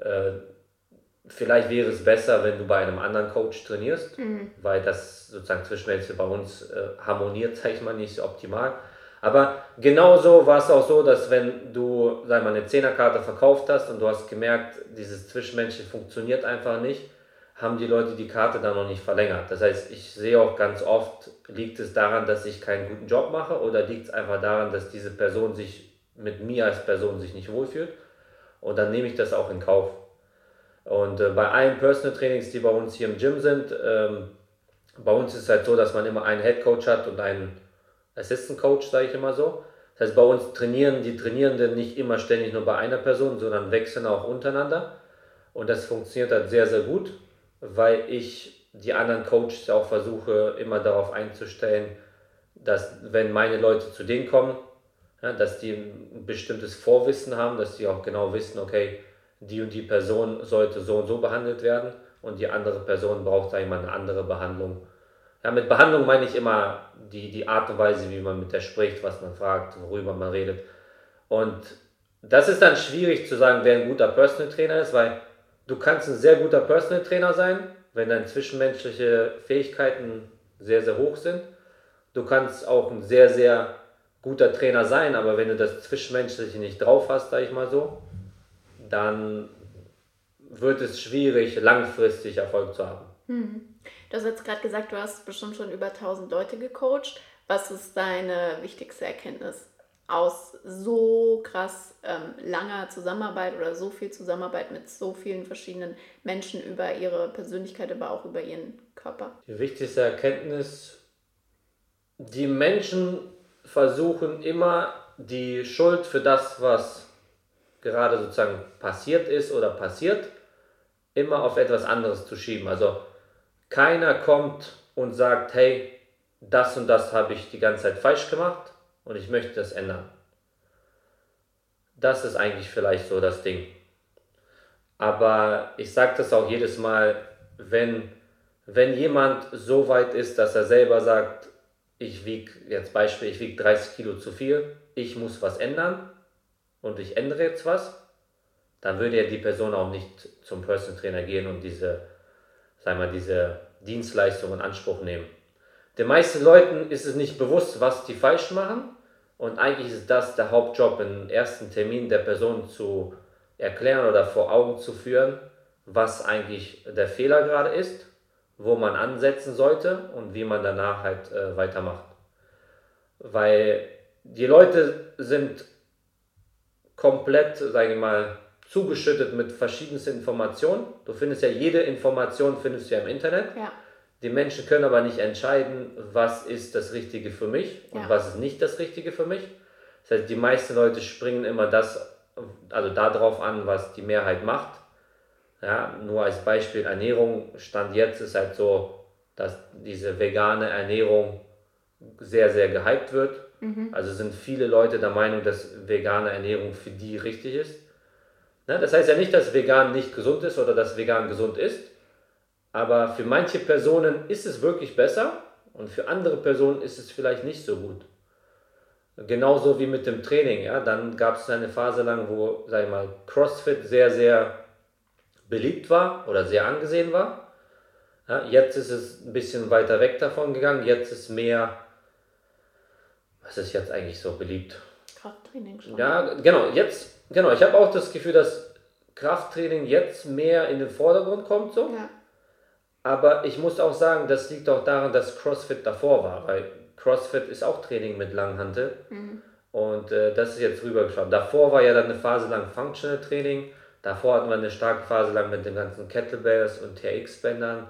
äh, vielleicht wäre es besser, wenn du bei einem anderen Coach trainierst, mhm. weil das sozusagen zwischenmenschlich bei uns äh, harmoniert, sag ich mal, nicht so optimal. Aber genauso war es auch so, dass wenn du, sag mal, eine Zehnerkarte verkauft hast und du hast gemerkt, dieses Zwischenmenschliche funktioniert einfach nicht, haben die Leute die Karte dann noch nicht verlängert. Das heißt, ich sehe auch ganz oft, liegt es daran, dass ich keinen guten Job mache oder liegt es einfach daran, dass diese Person sich mit mir als Person sich nicht wohlfühlt. Und dann nehme ich das auch in Kauf. Und äh, bei allen Personal Trainings, die bei uns hier im Gym sind, ähm, bei uns ist es halt so, dass man immer einen Head Coach hat und einen Assistant Coach, sage ich immer so. Das heißt, bei uns trainieren die Trainierenden nicht immer ständig nur bei einer Person, sondern wechseln auch untereinander. Und das funktioniert halt sehr, sehr gut, weil ich die anderen Coaches auch versuche, immer darauf einzustellen, dass wenn meine Leute zu denen kommen, ja, dass die ein bestimmtes Vorwissen haben, dass die auch genau wissen, okay, die und die Person sollte so und so behandelt werden und die andere Person braucht, ich mal, eine andere Behandlung. Ja, mit Behandlung meine ich immer die, die Art und Weise, wie man mit der spricht, was man fragt, worüber man redet. Und das ist dann schwierig zu sagen, wer ein guter Personal Trainer ist, weil du kannst ein sehr guter Personal Trainer sein, wenn deine zwischenmenschliche Fähigkeiten sehr, sehr hoch sind. Du kannst auch ein sehr, sehr guter Trainer sein, aber wenn du das Zwischenmenschliche nicht drauf hast, sag ich mal so, dann wird es schwierig, langfristig Erfolg zu haben. Hm. Du hast jetzt gerade gesagt, du hast bestimmt schon über 1000 Leute gecoacht. Was ist deine wichtigste Erkenntnis aus so krass ähm, langer Zusammenarbeit oder so viel Zusammenarbeit mit so vielen verschiedenen Menschen über ihre Persönlichkeit, aber auch über ihren Körper? Die wichtigste Erkenntnis, die Menschen versuchen immer die Schuld für das, was gerade sozusagen passiert ist oder passiert, immer auf etwas anderes zu schieben. Also keiner kommt und sagt, hey, das und das habe ich die ganze Zeit falsch gemacht und ich möchte das ändern. Das ist eigentlich vielleicht so das Ding. Aber ich sage das auch jedes Mal, wenn, wenn jemand so weit ist, dass er selber sagt, ich wiege, jetzt Beispiel, ich wiege 30 Kilo zu viel, ich muss was ändern und ich ändere jetzt was, dann würde ja die Person auch nicht zum Personal Trainer gehen und diese, sagen wir, diese Dienstleistung in Anspruch nehmen. Den meisten Leuten ist es nicht bewusst, was die falsch machen und eigentlich ist das der Hauptjob, im ersten Termin der Person zu erklären oder vor Augen zu führen, was eigentlich der Fehler gerade ist, wo man ansetzen sollte und wie man danach halt äh, weitermacht. Weil die Leute sind komplett, sage ich mal, zugeschüttet mit verschiedensten Informationen. Du findest ja jede Information findest du ja im Internet. Ja. Die Menschen können aber nicht entscheiden, was ist das Richtige für mich und Ja. was ist nicht das Richtige für mich. Das heißt, die meisten Leute springen immer das, also darauf an, was die Mehrheit macht. Ja, nur als Beispiel Ernährung, Stand jetzt ist halt so, dass diese vegane Ernährung sehr, sehr gehypt wird. Also sind viele Leute der Meinung, dass vegane Ernährung für die richtig ist. Ne? Das heißt ja nicht, dass vegan nicht gesund ist oder dass vegan gesund ist, aber für manche Personen ist es wirklich besser und für andere Personen ist es vielleicht nicht so gut. Genauso wie mit dem Training. Ja? Dann gab es eine Phase lang, wo, sag ich mal, CrossFit sehr, sehr beliebt war oder sehr angesehen war. Ja, jetzt ist es ein bisschen weiter weg davon gegangen. Jetzt ist mehr, was ist jetzt eigentlich so beliebt? Krafttraining schon. Ja, genau, jetzt, genau, ich habe auch das Gefühl, dass Krafttraining jetzt mehr in den Vordergrund kommt so. Ja. Aber ich muss auch sagen, das liegt auch daran, dass CrossFit davor war, weil CrossFit ist auch Training mit Langhantel. Und äh, das ist jetzt rübergeschaut. Davor war ja dann eine Phase lang Functional Training. Davor hatten wir eine starke Phase lang mit den ganzen Kettlebells und TRX-Bändern.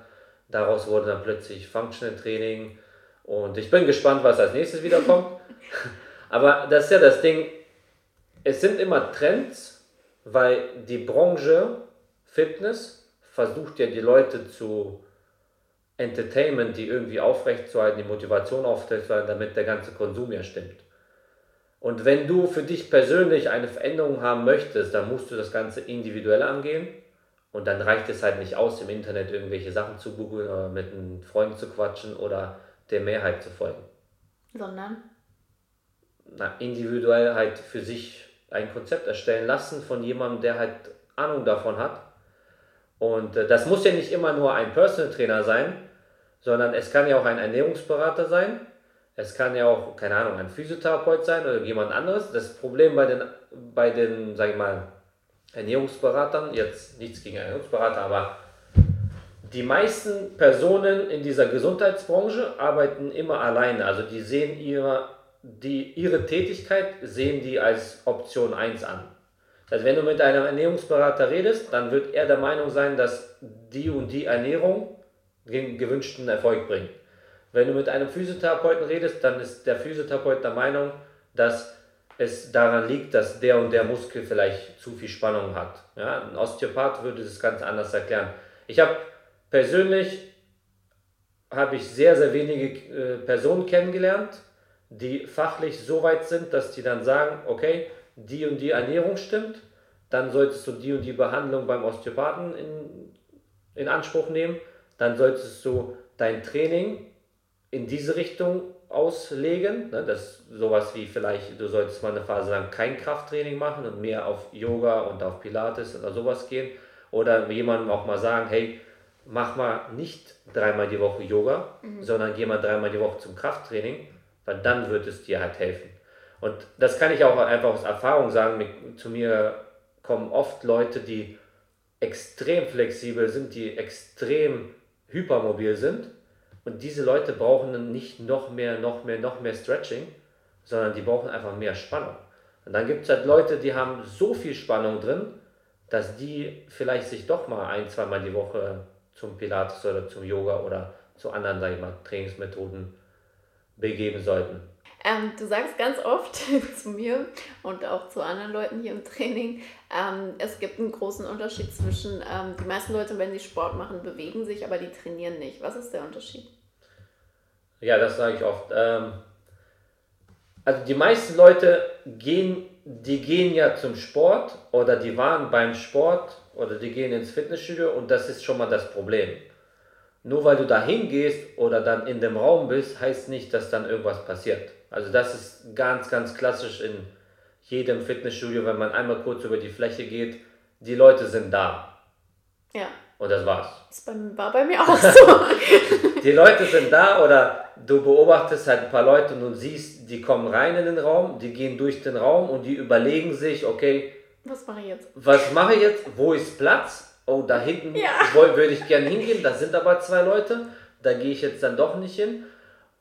Daraus wurde dann plötzlich Functional Training. Und ich bin gespannt, was als nächstes wiederkommt. Aber das ist ja das Ding. Es sind immer Trends, weil die Branche Fitness versucht ja die Leute zu Entertainment, die irgendwie aufrechtzuerhalten, die Motivation aufrechtzuerhalten, damit der ganze Konsum ja stimmt. Und wenn du für dich persönlich eine Veränderung haben möchtest, dann musst du das Ganze individuell angehen. Und dann reicht es halt nicht aus, im Internet irgendwelche Sachen zu googeln oder mit einem Freund zu quatschen oder der Mehrheit zu folgen. Sondern? Na, individuell halt für sich ein Konzept erstellen lassen von jemandem, der halt Ahnung davon hat. Und äh, das muss ja nicht immer nur ein Personal Trainer sein, sondern es kann ja auch ein Ernährungsberater sein. Es kann ja auch, keine Ahnung, ein Physiotherapeut sein oder jemand anderes. Das Problem bei den, bei den, sag ich mal, Ernährungsberatern, jetzt nichts gegen Ernährungsberater, aber die meisten Personen in dieser Gesundheitsbranche arbeiten immer alleine. Also die sehen ihre, die, ihre Tätigkeit sehen die als Option 1 an. Also wenn du mit einem Ernährungsberater redest, dann wird er der Meinung sein, dass die und die Ernährung den gewünschten Erfolg bringt. Wenn du mit einem Physiotherapeuten redest, dann ist der Physiotherapeut der Meinung, dass es daran liegt, dass der und der Muskel vielleicht zu viel Spannung hat. Ja, ein Osteopath würde das ganz anders erklären. Ich habe persönlich habe ich sehr, sehr wenige äh, Personen kennengelernt, die fachlich so weit sind, dass die dann sagen, okay, die und die Ernährung stimmt, dann solltest du die und die Behandlung beim Osteopathen in, in Anspruch nehmen, dann solltest du dein Training in diese Richtung auslegen. Ne? Das sowas wie vielleicht, du solltest mal eine Phase lang kein Krafttraining machen und mehr auf Yoga und auf Pilates oder sowas gehen. Oder jemandem auch mal sagen, hey, mach mal nicht dreimal die Woche Yoga, mhm. sondern geh mal dreimal die Woche zum Krafttraining, weil dann wird es dir halt helfen. Und das kann ich auch einfach aus Erfahrung sagen. Zu mir kommen oft Leute, die extrem flexibel sind, die extrem hypermobil sind und diese Leute brauchen dann nicht noch mehr, noch mehr, noch mehr Stretching, sondern die brauchen einfach mehr Spannung. Und dann gibt es halt Leute, die haben so viel Spannung drin, dass die vielleicht sich doch mal ein, zweimal die Woche zum Pilates oder zum Yoga oder zu anderen, sag ich mal, Trainingsmethoden begeben sollten. Ähm, du sagst ganz oft zu mir und auch zu anderen Leuten hier im Training, ähm, es gibt einen großen Unterschied zwischen, ähm, die meisten Leute, wenn sie Sport machen, bewegen sich, aber die trainieren nicht. Was ist der Unterschied? Ja, das sage ich oft. Ähm, also die meisten Leute gehen, die gehen ja zum Sport oder die waren beim Sport oder die gehen ins Fitnessstudio und das ist schon mal das Problem. Nur weil du da hingehst oder dann in dem Raum bist, heißt nicht, dass dann irgendwas passiert. Also das ist ganz, ganz klassisch in jedem Fitnessstudio, wenn man einmal kurz über die Fläche geht, die Leute sind da. Ja. Und das war's. Das war bei mir auch so. die Leute sind da oder du beobachtest halt ein paar Leute und du siehst, die kommen rein in den Raum, die gehen durch den Raum und die überlegen sich, okay, was mache ich jetzt? Was mache ich jetzt? Wo ist Platz? Oh, da hinten ja. würde ich gerne hingehen, da sind aber zwei Leute, da gehe ich jetzt dann doch nicht hin.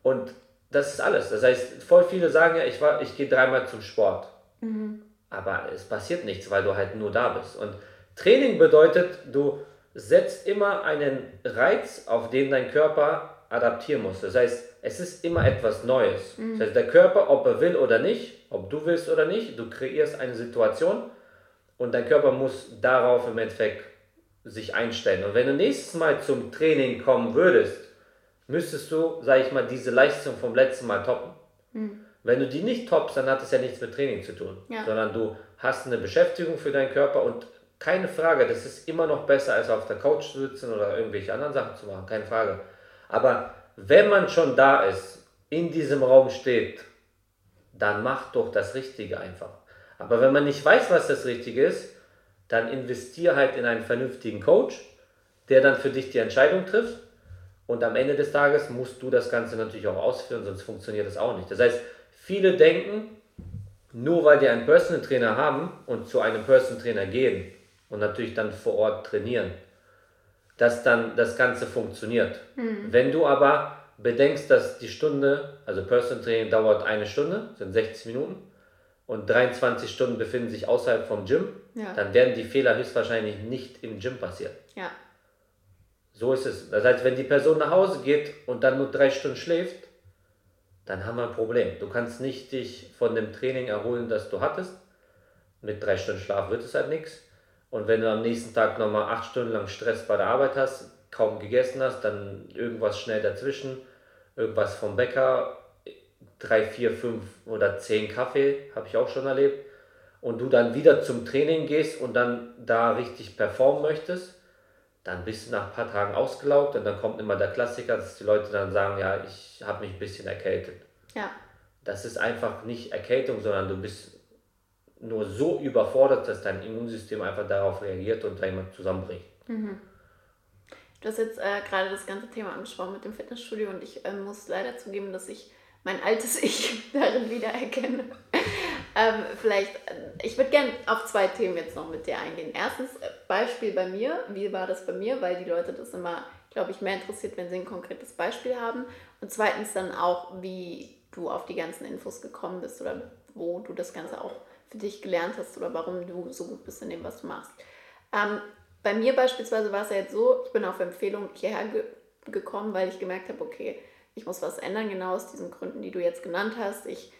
Und das ist alles. Das heißt, voll viele sagen ja, ich, ich gehe dreimal zum Sport. Mhm. Aber es passiert nichts, weil du halt nur da bist. Und Training bedeutet, du setzt immer einen Reiz, auf den dein Körper adaptieren muss. Das heißt, es ist immer etwas Neues. Mhm. Das heißt, der Körper, ob er will oder nicht, ob du willst oder nicht, du kreierst eine Situation und dein Körper muss darauf im Endeffekt sich einstellen. Und wenn du nächstes Mal zum Training kommen würdest, müsstest du, sag ich mal, diese Leistung vom letzten Mal toppen. Mhm. Wenn du die nicht toppst, dann hat es ja nichts mit Training zu tun, ja. sondern du hast eine Beschäftigung für deinen Körper und keine Frage, das ist immer noch besser, als auf der Couch zu sitzen oder irgendwelche anderen Sachen zu machen, keine Frage. Aber wenn man schon da ist, in diesem Raum steht, dann macht doch das Richtige einfach. Aber wenn man nicht weiß, was das Richtige ist, dann investier halt in einen vernünftigen Coach, der dann für dich die Entscheidung trifft und am Ende des Tages musst du das Ganze natürlich auch ausführen, sonst funktioniert das auch nicht. Das heißt, viele denken, nur weil die einen Personal Trainer haben und zu einem Personal Trainer gehen und natürlich dann vor Ort trainieren, dass dann das Ganze funktioniert. Mhm. Wenn du aber bedenkst, dass die Stunde, also Personal Training dauert eine Stunde, sind 60 Minuten und 23 Stunden befinden sich außerhalb vom Gym, ja. dann werden die Fehler höchstwahrscheinlich nicht im Gym passieren. Ja. So ist es. Das heißt, wenn die Person nach Hause geht und dann nur drei Stunden schläft, dann haben wir ein Problem. Du kannst nicht dich von dem Training erholen, das du hattest. Mit drei Stunden Schlaf wird es halt nichts. Und wenn du am nächsten Tag nochmal acht Stunden lang Stress bei der Arbeit hast, kaum gegessen hast, dann irgendwas schnell dazwischen, irgendwas vom Bäcker, drei, vier, fünf oder zehn Kaffee, habe ich auch schon erlebt, und du dann wieder zum Training gehst und dann da richtig performen möchtest, dann bist du nach ein paar Tagen ausgelaugt und dann kommt immer der Klassiker, dass die Leute dann sagen, ja, ich habe mich ein bisschen erkältet. Ja. Das ist einfach nicht Erkältung, sondern du bist nur so überfordert, dass dein Immunsystem einfach darauf reagiert und dann zusammenbricht. Mhm. Du hast jetzt äh, gerade das ganze Thema angesprochen mit dem Fitnessstudio und ich äh, muss leider zugeben, dass ich mein altes Ich darin wiedererkenne. ähm, vielleicht, äh, ich würde gerne auf zwei Themen jetzt noch mit dir eingehen. Erstens, äh, Beispiel bei mir, wie war das bei mir, weil die Leute das immer glaube ich, mehr interessiert, wenn sie ein konkretes Beispiel haben. Und zweitens dann auch, wie du auf die ganzen Infos gekommen bist oder wo du das Ganze auch für dich gelernt hast oder warum du so gut bist in dem, was du machst. Ähm, bei mir beispielsweise war es ja jetzt so, ich bin auf Empfehlung hierher ge gekommen, weil ich gemerkt habe, okay, ich muss was ändern, genau aus diesen Gründen, die du jetzt genannt hast. Ich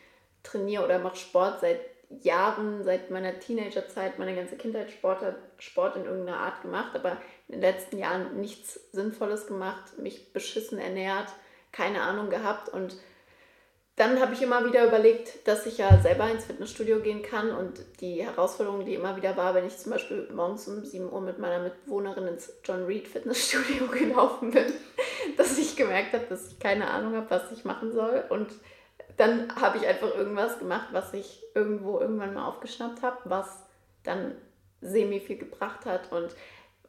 trainiere oder mache Sport seit Jahren, seit meiner Teenagerzeit, meine ganze Kindheit Sport, Sport in irgendeiner Art gemacht, aber in den letzten Jahren nichts Sinnvolles gemacht, mich beschissen ernährt, keine Ahnung gehabt. Und dann habe ich immer wieder überlegt, dass ich ja selber ins Fitnessstudio gehen kann. Und die Herausforderung, die immer wieder war, wenn ich zum Beispiel morgens um 7 Uhr mit meiner Mitbewohnerin ins John Reed Fitnessstudio gelaufen bin, dass ich gemerkt habe, dass ich keine Ahnung habe, was ich machen soll. Und dann habe ich einfach irgendwas gemacht, was ich irgendwo irgendwann mal aufgeschnappt habe, was dann semi viel gebracht hat und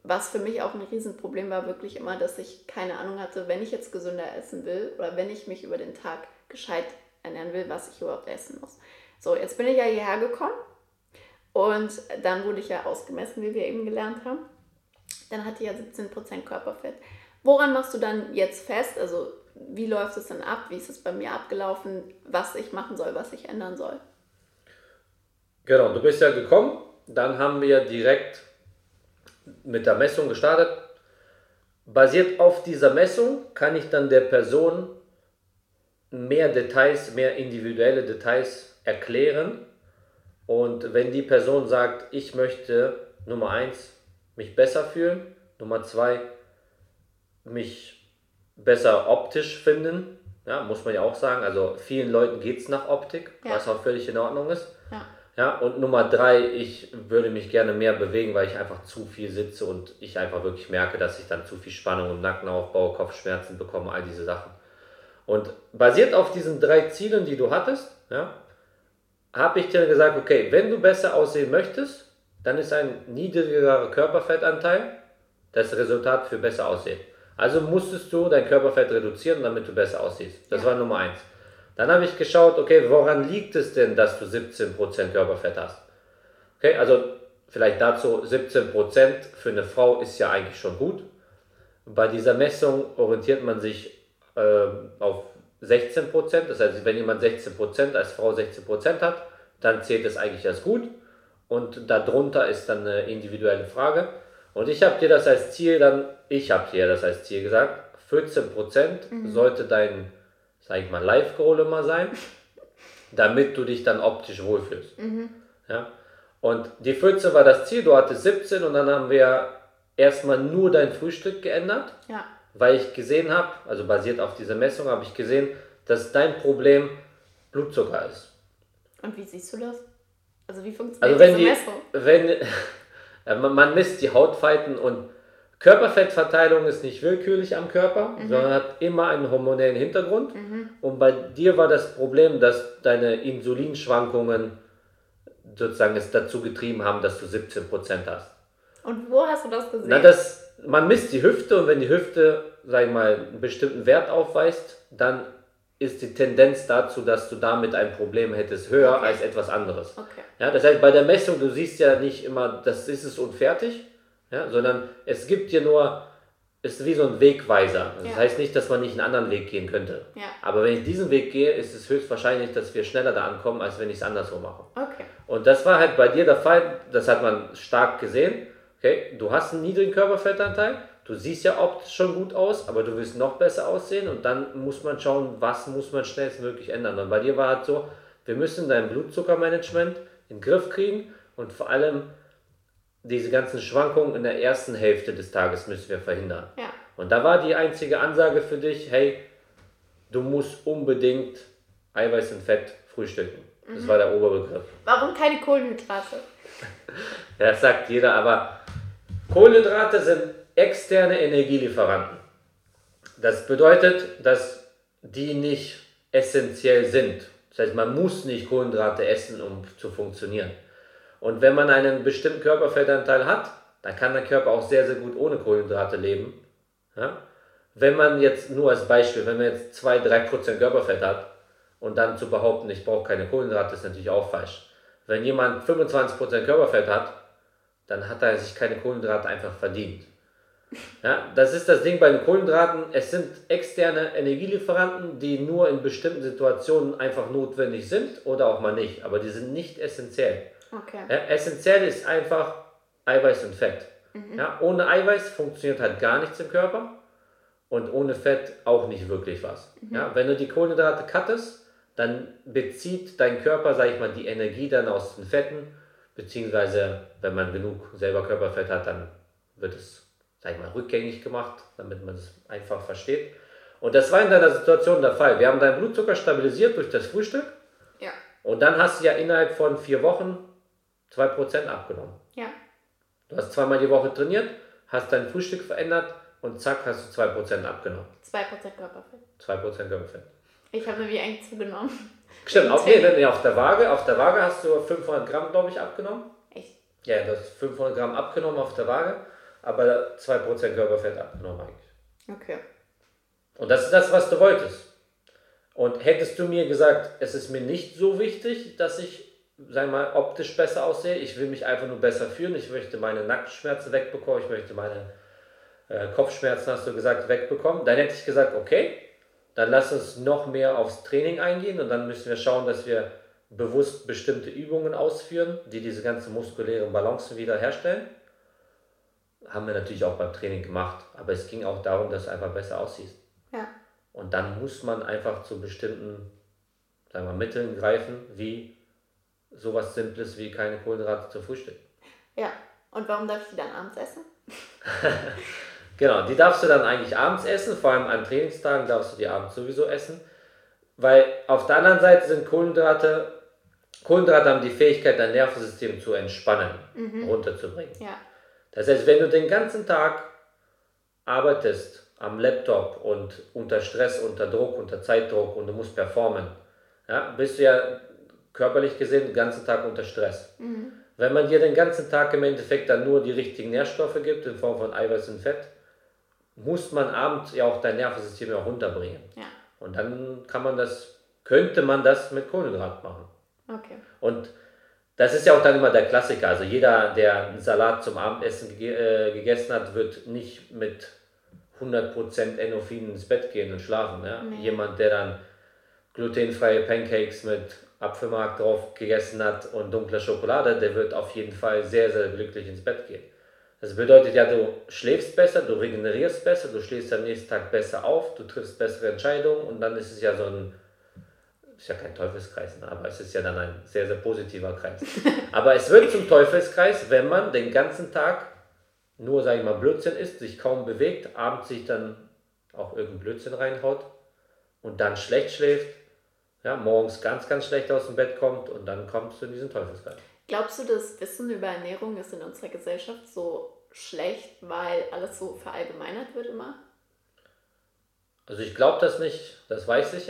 was für mich auch ein Riesenproblem war, wirklich immer, dass ich keine Ahnung hatte, wenn ich jetzt gesünder essen will oder wenn ich mich über den Tag gescheit ernähren will, was ich überhaupt essen muss. So, jetzt bin ich ja hierher gekommen und dann wurde ich ja ausgemessen, wie wir eben gelernt haben. Dann hatte ich ja 17% Körperfett. Woran machst du dann jetzt fest? Also, wie läuft es dann ab? Wie ist es bei mir abgelaufen? Was ich machen soll, was ich ändern soll? Genau, du bist ja gekommen. Dann haben wir direkt mit der Messung gestartet. Basiert auf dieser Messung kann ich dann der Person mehr Details, mehr individuelle Details erklären. Und wenn die Person sagt, ich möchte Nummer eins mich besser fühlen, Nummer zwei mich besser optisch finden, ja, muss man ja auch sagen. Also vielen Leuten geht es nach Optik, ja. was auch völlig in Ordnung ist. Ja. ja. Und Nummer drei, ich würde mich gerne mehr bewegen, weil ich einfach zu viel sitze und ich einfach wirklich merke, dass ich dann zu viel Spannung im Nacken aufbaue, Kopfschmerzen bekomme, all diese Sachen. Und basiert auf diesen drei Zielen, die du hattest, ja, habe ich dir gesagt, okay, wenn du besser aussehen möchtest, dann ist ein niedrigerer Körperfettanteil das Resultat für besser aussehen. Also musstest du dein Körperfett reduzieren, damit du besser aussiehst. Das ja. war Nummer eins. Dann habe ich geschaut, okay, woran liegt es denn, dass du 17% Körperfett hast? Okay, also vielleicht dazu 17% für eine Frau ist ja eigentlich schon gut. Bei dieser Messung orientiert man sich äh, auf 16 Prozent. Das heißt, wenn jemand 16 Prozent als Frau 16 Prozent hat, dann zählt es eigentlich als gut. Und darunter ist dann eine individuelle Frage. Und ich habe dir das als Ziel dann, ich habe dir das als Ziel gesagt, 14 Prozent mhm. sollte dein, sag ich mal, Live-Goal immer sein, damit du dich dann optisch wohlfühlst. Mhm. Ja? Und die 14 war das Ziel, du hattest 17 und dann haben wir erstmal nur dein Frühstück geändert. Ja weil ich gesehen habe, also basiert auf dieser Messung, habe ich gesehen, dass dein Problem Blutzucker ist. Und wie siehst du das? Also wie funktioniert also wenn diese die, Messung? Wenn, man misst die Hautfalten und Körperfettverteilung ist nicht willkürlich am Körper, mhm. sondern hat immer einen hormonellen Hintergrund. Mhm. Und bei dir war das Problem, dass deine Insulinschwankungen sozusagen es dazu getrieben haben, dass du 17% hast. Und wo hast du das gesehen? Na, das, man misst die Hüfte und wenn die Hüfte, sag ich mal, einen bestimmten Wert aufweist, dann ist die Tendenz dazu, dass du damit ein Problem hättest, höher okay. als etwas anderes. Okay. Ja, das heißt, bei der Messung, du siehst ja nicht immer, das ist es und fertig, ja, sondern es gibt dir nur, ist wie so ein Wegweiser. Das ja. heißt nicht, dass man nicht einen anderen Weg gehen könnte. Ja. Aber wenn ich diesen Weg gehe, ist es höchstwahrscheinlich, dass wir schneller da ankommen, als wenn ich es anderswo mache. Okay. Und das war halt bei dir der Fall, das hat man stark gesehen. Okay, du hast einen niedrigen Körperfettanteil, du siehst ja optisch schon gut aus, aber du willst noch besser aussehen und dann muss man schauen, was muss man schnellstmöglich ändern. Und bei dir war halt so, wir müssen dein Blutzuckermanagement in den Griff kriegen und vor allem diese ganzen Schwankungen in der ersten Hälfte des Tages müssen wir verhindern. Ja. Und da war die einzige Ansage für dich, hey, du musst unbedingt Eiweiß und Fett frühstücken. Das mhm. war der Oberbegriff. Warum keine Kohlenhydrate? ja, das sagt jeder, aber Kohlenhydrate sind externe Energielieferanten. Das bedeutet, dass die nicht essentiell sind. Das heißt, man muss nicht Kohlenhydrate essen, um zu funktionieren. Und wenn man einen bestimmten Körperfettanteil hat, dann kann der Körper auch sehr, sehr gut ohne Kohlenhydrate leben. Ja? Wenn man jetzt nur als Beispiel, wenn man jetzt 2-3% Körperfett hat und dann zu behaupten, ich brauche keine Kohlenhydrate, ist natürlich auch falsch. Wenn jemand 25% Körperfett hat, dann hat er sich keine Kohlenhydrate einfach verdient. Ja, das ist das Ding bei den Kohlenhydraten. Es sind externe Energielieferanten, die nur in bestimmten Situationen einfach notwendig sind oder auch mal nicht. Aber die sind nicht essentiell. Okay. Ja, essentiell ist einfach Eiweiß und Fett. Ja, ohne Eiweiß funktioniert halt gar nichts im Körper und ohne Fett auch nicht wirklich was. Ja, wenn du die Kohlenhydrate cuttest, dann bezieht dein Körper, sag ich mal, die Energie dann aus den Fetten, beziehungsweise wenn man genug selber Körperfett hat, dann wird es, sag ich mal, rückgängig gemacht, damit man es einfach versteht. Und das war in deiner Situation der Fall. Wir haben deinen Blutzucker stabilisiert durch das Frühstück Ja. und dann hast du ja innerhalb von vier Wochen 2% abgenommen. Ja. Du hast zweimal die Woche trainiert, hast dein Frühstück verändert und zack, hast du 2% abgenommen. 2% Körperfett. 2% Körperfett. Ich habe nämlich eigentlich zugenommen. Stimmt, Im auf, nee, nee, auf der Waage, auf der Waage hast du 500 Gramm, glaube ich, abgenommen. Echt? Ja, du hast 500 Gramm abgenommen auf der Waage, aber 2% Körperfett abgenommen eigentlich. Okay. Und das ist das, was du wolltest. Und hättest du mir gesagt, es ist mir nicht so wichtig, dass ich, sag mal, optisch besser aussehe, ich will mich einfach nur besser fühlen, ich möchte meine Nackenschmerzen wegbekommen, ich möchte meine äh, Kopfschmerzen, hast du gesagt, wegbekommen, dann hätte ich gesagt, okay, dann lass uns noch mehr aufs Training eingehen und dann müssen wir schauen, dass wir bewusst bestimmte Übungen ausführen, die diese ganze muskuläre Balance wieder herstellen. Haben wir natürlich auch beim Training gemacht, aber es ging auch darum, dass du einfach besser aussiehst. Ja. Und dann muss man einfach zu bestimmten sagen wir, Mitteln greifen, wie sowas Simples wie keine Kohlenhydrate zu Frühstück. Ja. Und warum darf ich die dann abends essen? Genau, die darfst du dann eigentlich abends essen, vor allem an Trainingstagen darfst du die abends sowieso essen, weil auf der anderen Seite sind Kohlenhydrate, Kohlenhydrate haben die Fähigkeit, dein Nervensystem zu entspannen, runterzubringen. Ja. Das heißt, wenn du den ganzen Tag arbeitest am Laptop und unter Stress, unter Druck, unter Zeitdruck und du musst performen, ja, bist du ja körperlich gesehen den ganzen Tag unter Stress. Wenn man dir den ganzen Tag im Endeffekt dann nur die richtigen Nährstoffe gibt, in Form von Eiweiß und Fett, muss man abends ja auch dein Nervensystem ja auch runterbringen. Ja. Und dann kann man das, könnte man das mit Kohlenhydrat machen. Okay. Und das ist ja auch dann immer der Klassiker. Also jeder, der einen Salat zum Abendessen gege äh, gegessen hat, wird nicht mit 100% Endorphin ins Bett gehen und schlafen. Ja? Nee. Jemand, der dann glutenfreie Pancakes mit Apfelmark drauf gegessen hat und dunkler Schokolade, der wird auf jeden Fall sehr, sehr glücklich ins Bett gehen. Das bedeutet ja, du schläfst besser, du regenerierst besser, du stehst am nächsten Tag besser auf, du triffst bessere Entscheidungen und dann ist es ja so ein ist ja kein Teufelskreis, ne? aber es ist ja dann ein sehr, sehr positiver Kreis. aber es wird zum Teufelskreis, wenn man den ganzen Tag nur, sag ich mal, Blödsinn isst, sich kaum bewegt, abends sich dann auch irgendein Blödsinn reinhaut und dann schlecht schläft, ja, morgens ganz, ganz schlecht aus dem Bett kommt und dann kommst du in diesen Teufelskreis. Glaubst du, das Wissen über Ernährung ist in unserer Gesellschaft so schlecht, weil alles so verallgemeinert wird immer? Also ich glaube das nicht, das weiß ich.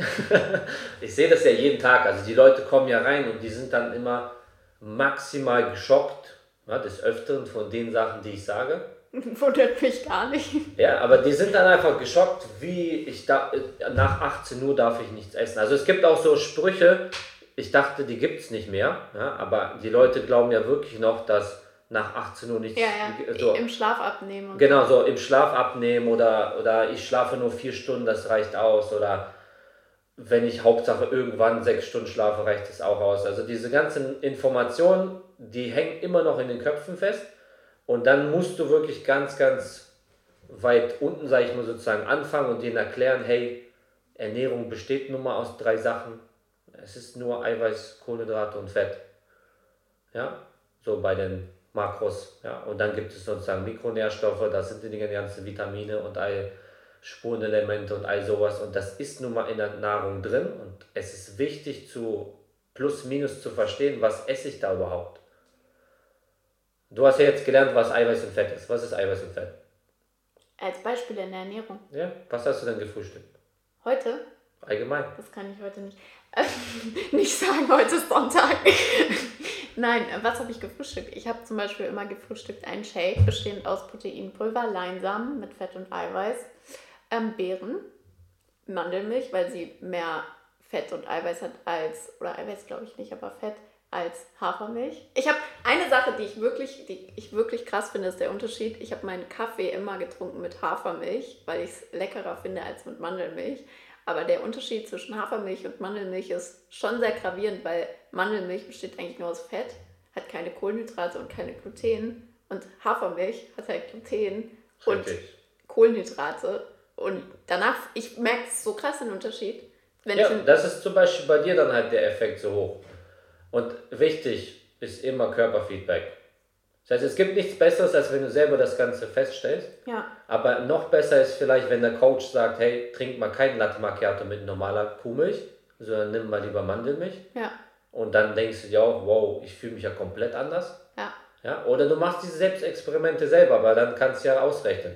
ich sehe das ja jeden Tag. Also die Leute kommen ja rein und die sind dann immer maximal geschockt, ja, des Öfteren von den Sachen, die ich sage. Wundert mich gar nicht. Ja, aber die sind dann einfach geschockt, wie ich da nach 18 Uhr darf ich nichts essen. Also es gibt auch so Sprüche, ich dachte, die gibt es nicht mehr, ja, aber die Leute glauben ja wirklich noch, dass nach 18 Uhr nichts Ja, ja. so, Im Schlaf abnehmen. Genau, so im Schlaf abnehmen oder, oder ich schlafe nur vier Stunden, das reicht aus. Oder wenn ich Hauptsache irgendwann sechs Stunden schlafe, reicht es auch aus. Also diese ganzen Informationen, die hängen immer noch in den Köpfen fest. Und dann musst du wirklich ganz, ganz weit unten, sage ich mal sozusagen, anfangen und denen erklären, hey, Ernährung besteht nun mal aus drei Sachen. Es ist nur Eiweiß, Kohlenhydrate und Fett. Ja, so bei den Makros. Ja, und dann gibt es sozusagen Mikronährstoffe, das sind die ganzen Vitamine und all Spurenelemente und all sowas. Und das ist nun mal in der Nahrung drin. Und es ist wichtig, zu plus minus zu verstehen, was esse ich da überhaupt. Du hast ja jetzt gelernt, was Eiweiß und Fett ist. Was ist Eiweiß und Fett? Als Beispiel in der Ernährung. Ja, was hast du denn gefrühstückt? Heute, Allgemein. das kann ich heute nicht, nicht sagen, heute ist Sonntag. Nein, was habe ich gefrühstückt? Ich habe zum Beispiel immer gefrühstückt einen Shake, bestehend aus Proteinpulver, Leinsamen mit Fett und Eiweiß, ähm, Beeren, Mandelmilch, weil sie mehr Fett und Eiweiß hat als, oder Eiweiß glaube ich nicht, aber Fett, als Hafermilch. Ich habe eine Sache, die ich wirklich, die ich wirklich krass finde, ist der Unterschied. Ich habe meinen Kaffee immer getrunken mit Hafermilch, weil ich es leckerer finde als mit Mandelmilch. Aber der Unterschied zwischen Hafermilch und Mandelmilch ist schon sehr gravierend, weil Mandelmilch besteht eigentlich nur aus Fett, hat keine Kohlenhydrate und keine Gluten. Und Hafermilch hat halt Gluten und Kohlenhydrate. Und danach, ich merke so krass den Unterschied. Wenn ja, das ist zum Beispiel bei dir dann halt der Effekt so hoch. Und wichtig ist immer Körperfeedback. Das heißt, es gibt nichts Besseres, als wenn du selber das Ganze feststellst. Ja. Aber noch besser ist vielleicht, wenn der Coach sagt, hey, trink mal kein Latte Macchiato mit normaler Kuhmilch, sondern nimm mal lieber Mandelmilch. Ja. Und dann denkst du dir auch, wow, ich fühle mich ja komplett anders. Ja. ja. Oder du machst diese Selbstexperimente selber, weil dann kannst du ja ausrechnen.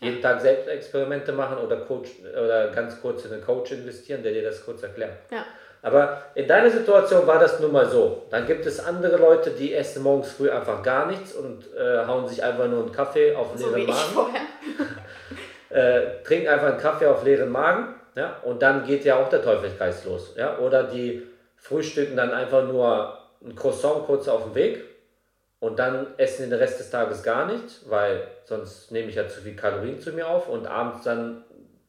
Ja. Jeden Tag Selbstexperimente machen oder, Coach, oder ganz kurz in einen Coach investieren, der dir das kurz erklärt. Ja. Aber in deiner Situation war das nun mal so. Dann gibt es andere Leute, die essen morgens früh einfach gar nichts und äh, hauen sich einfach nur einen Kaffee auf so leeren Magen. äh, trinken einfach einen Kaffee auf leeren Magen. Ja? Und dann geht ja auch der Teufelskreis los. Ja? Oder die frühstücken dann einfach nur ein Croissant kurz auf dem Weg und dann essen den Rest des Tages gar nichts, weil sonst nehme ich ja zu viel Kalorien zu mir auf und abends dann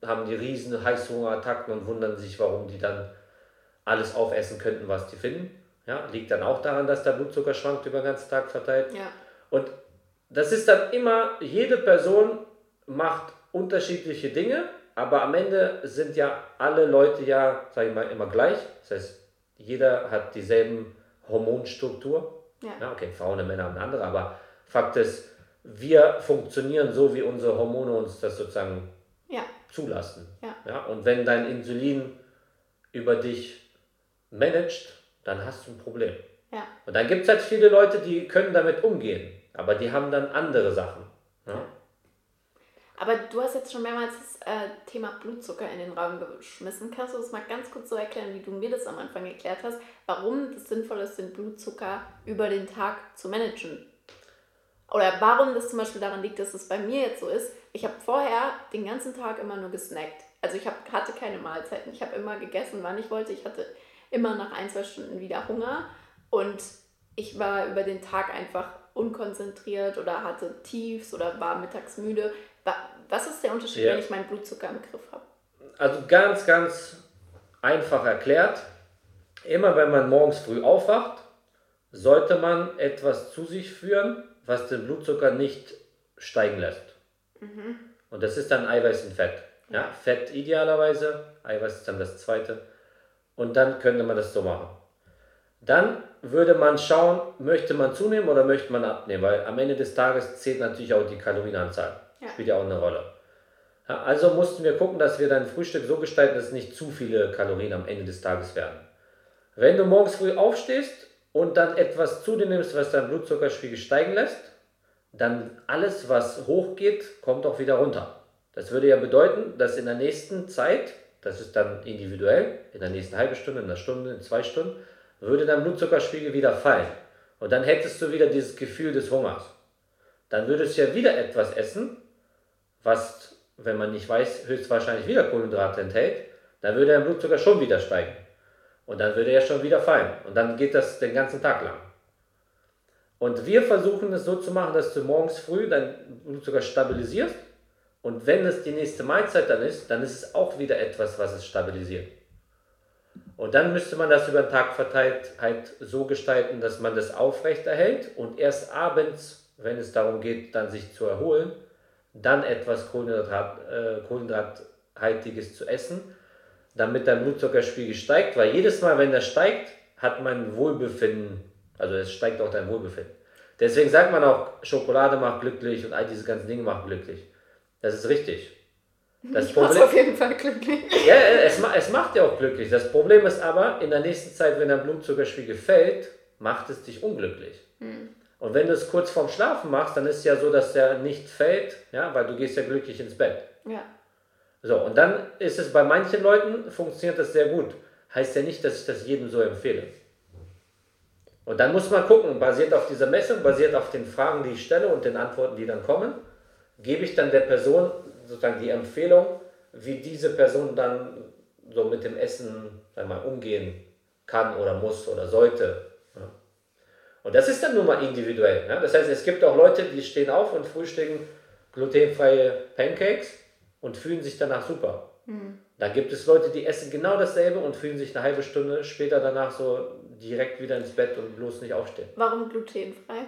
haben die riesen Heißhungerattacken und wundern sich, warum die dann alles aufessen könnten, was die finden. Ja, liegt dann auch daran, dass der Blutzucker schwankt über den ganzen Tag verteilt. Ja. Und das ist dann immer, jede Person macht unterschiedliche Dinge, aber am Ende sind ja alle Leute ja, sage ich mal, immer gleich. Das heißt, jeder hat dieselben Hormonstruktur. Ja. ja. okay, Frauen und Männer haben eine andere, aber Fakt ist, wir funktionieren so, wie unsere Hormone uns das sozusagen ja. zulassen. Ja. Ja, und wenn dein Insulin über dich managt, dann hast du ein Problem. Ja. Und dann gibt es halt viele Leute, die können damit umgehen, aber die haben dann andere Sachen. Ja? Aber du hast jetzt schon mehrmals das äh, Thema Blutzucker in den Raum geschmissen. Kannst du das mal ganz kurz so erklären, wie du mir das am Anfang erklärt hast, warum es sinnvoll ist, den Blutzucker über den Tag zu managen? Oder warum das zum Beispiel daran liegt, dass es bei mir jetzt so ist, ich habe vorher den ganzen Tag immer nur gesnackt. Also ich hab, hatte keine Mahlzeiten. Ich habe immer gegessen, wann ich wollte. Ich hatte immer nach ein, zwei Stunden wieder Hunger und ich war über den Tag einfach unkonzentriert oder hatte Tiefs oder war mittags müde. Was ist der Unterschied, ja. wenn ich meinen Blutzucker im Griff habe? Also ganz, ganz einfach erklärt. Immer wenn man morgens früh aufwacht, sollte man etwas zu sich führen, was den Blutzucker nicht steigen lässt. Mhm. Und das ist dann Eiweiß und Fett. Ja, Fett idealerweise, Eiweiß ist dann das zweite. Und dann könnte man das so machen. Dann würde man schauen, möchte man zunehmen oder möchte man abnehmen, weil am Ende des Tages zählt natürlich auch die Kalorienanzahl. Ja. Spielt ja auch eine Rolle. Ja, also mussten wir gucken, dass wir dein Frühstück so gestalten, dass nicht zu viele Kalorien am Ende des Tages werden. Wenn du morgens früh aufstehst und dann etwas zu dir nimmst, was dein Blutzuckerspiegel steigen lässt, dann alles, was hochgeht, kommt auch wieder runter. Das würde ja bedeuten, dass in der nächsten Zeit das ist dann individuell, in der nächsten halben Stunde, in einer Stunde, in zwei Stunden, würde dein Blutzuckerspiegel wieder fallen. Und dann hättest du wieder dieses Gefühl des Hungers. Dann würdest du ja wieder etwas essen, was, wenn man nicht weiß, höchstwahrscheinlich wieder Kohlenhydrate enthält, dann würde dein Blutzucker schon wieder steigen. Und dann würde er schon wieder fallen. Und dann geht das den ganzen Tag lang. Und wir versuchen es so zu machen, dass du morgens früh deinen Blutzucker stabilisierst und wenn es die nächste Mahlzeit dann ist, dann ist es auch wieder etwas, was es stabilisiert. Und dann müsste man das über den Tag verteilt halt so gestalten, dass man das aufrecht erhält und erst abends, wenn es darum geht, dann sich zu erholen, dann etwas Kohlenhydrat, äh, Kohlenhydrathaltiges zu essen, damit dein Blutzuckerspiegel steigt, weil jedes Mal, wenn er steigt, hat man Wohlbefinden, also es steigt auch dein Wohlbefinden. Deswegen sagt man auch, Schokolade macht glücklich und all diese ganzen Dinge machen glücklich. Das ist richtig. Das ich Problem, auf jeden Fall glücklich. Ja, es, es macht ja auch glücklich. Das Problem ist aber, in der nächsten Zeit, wenn dein Blutzuckerspiegel fällt, macht es dich unglücklich. Hm. Und wenn du es kurz vorm Schlafen machst, dann ist es ja so, dass der nicht fällt, ja, weil du gehst ja glücklich ins Bett. Ja. So, und dann ist es bei manchen Leuten, funktioniert das sehr gut. Heißt ja nicht, dass ich das jedem so empfehle. Und dann muss man gucken, basiert auf dieser Messung, basiert auf den Fragen, die ich stelle und den Antworten, die dann kommen, gebe ich dann der Person sozusagen die Empfehlung, wie diese Person dann so mit dem Essen mal, umgehen kann oder muss oder sollte. Und das ist dann nun mal individuell. Ne? Das heißt, es gibt auch Leute, die stehen auf und frühstücken glutenfreie Pancakes und fühlen sich danach super. Mhm. Dann gibt es Leute, die essen genau dasselbe und fühlen sich eine halbe Stunde später danach so direkt wieder ins Bett und bloß nicht aufstehen. Warum glutenfrei?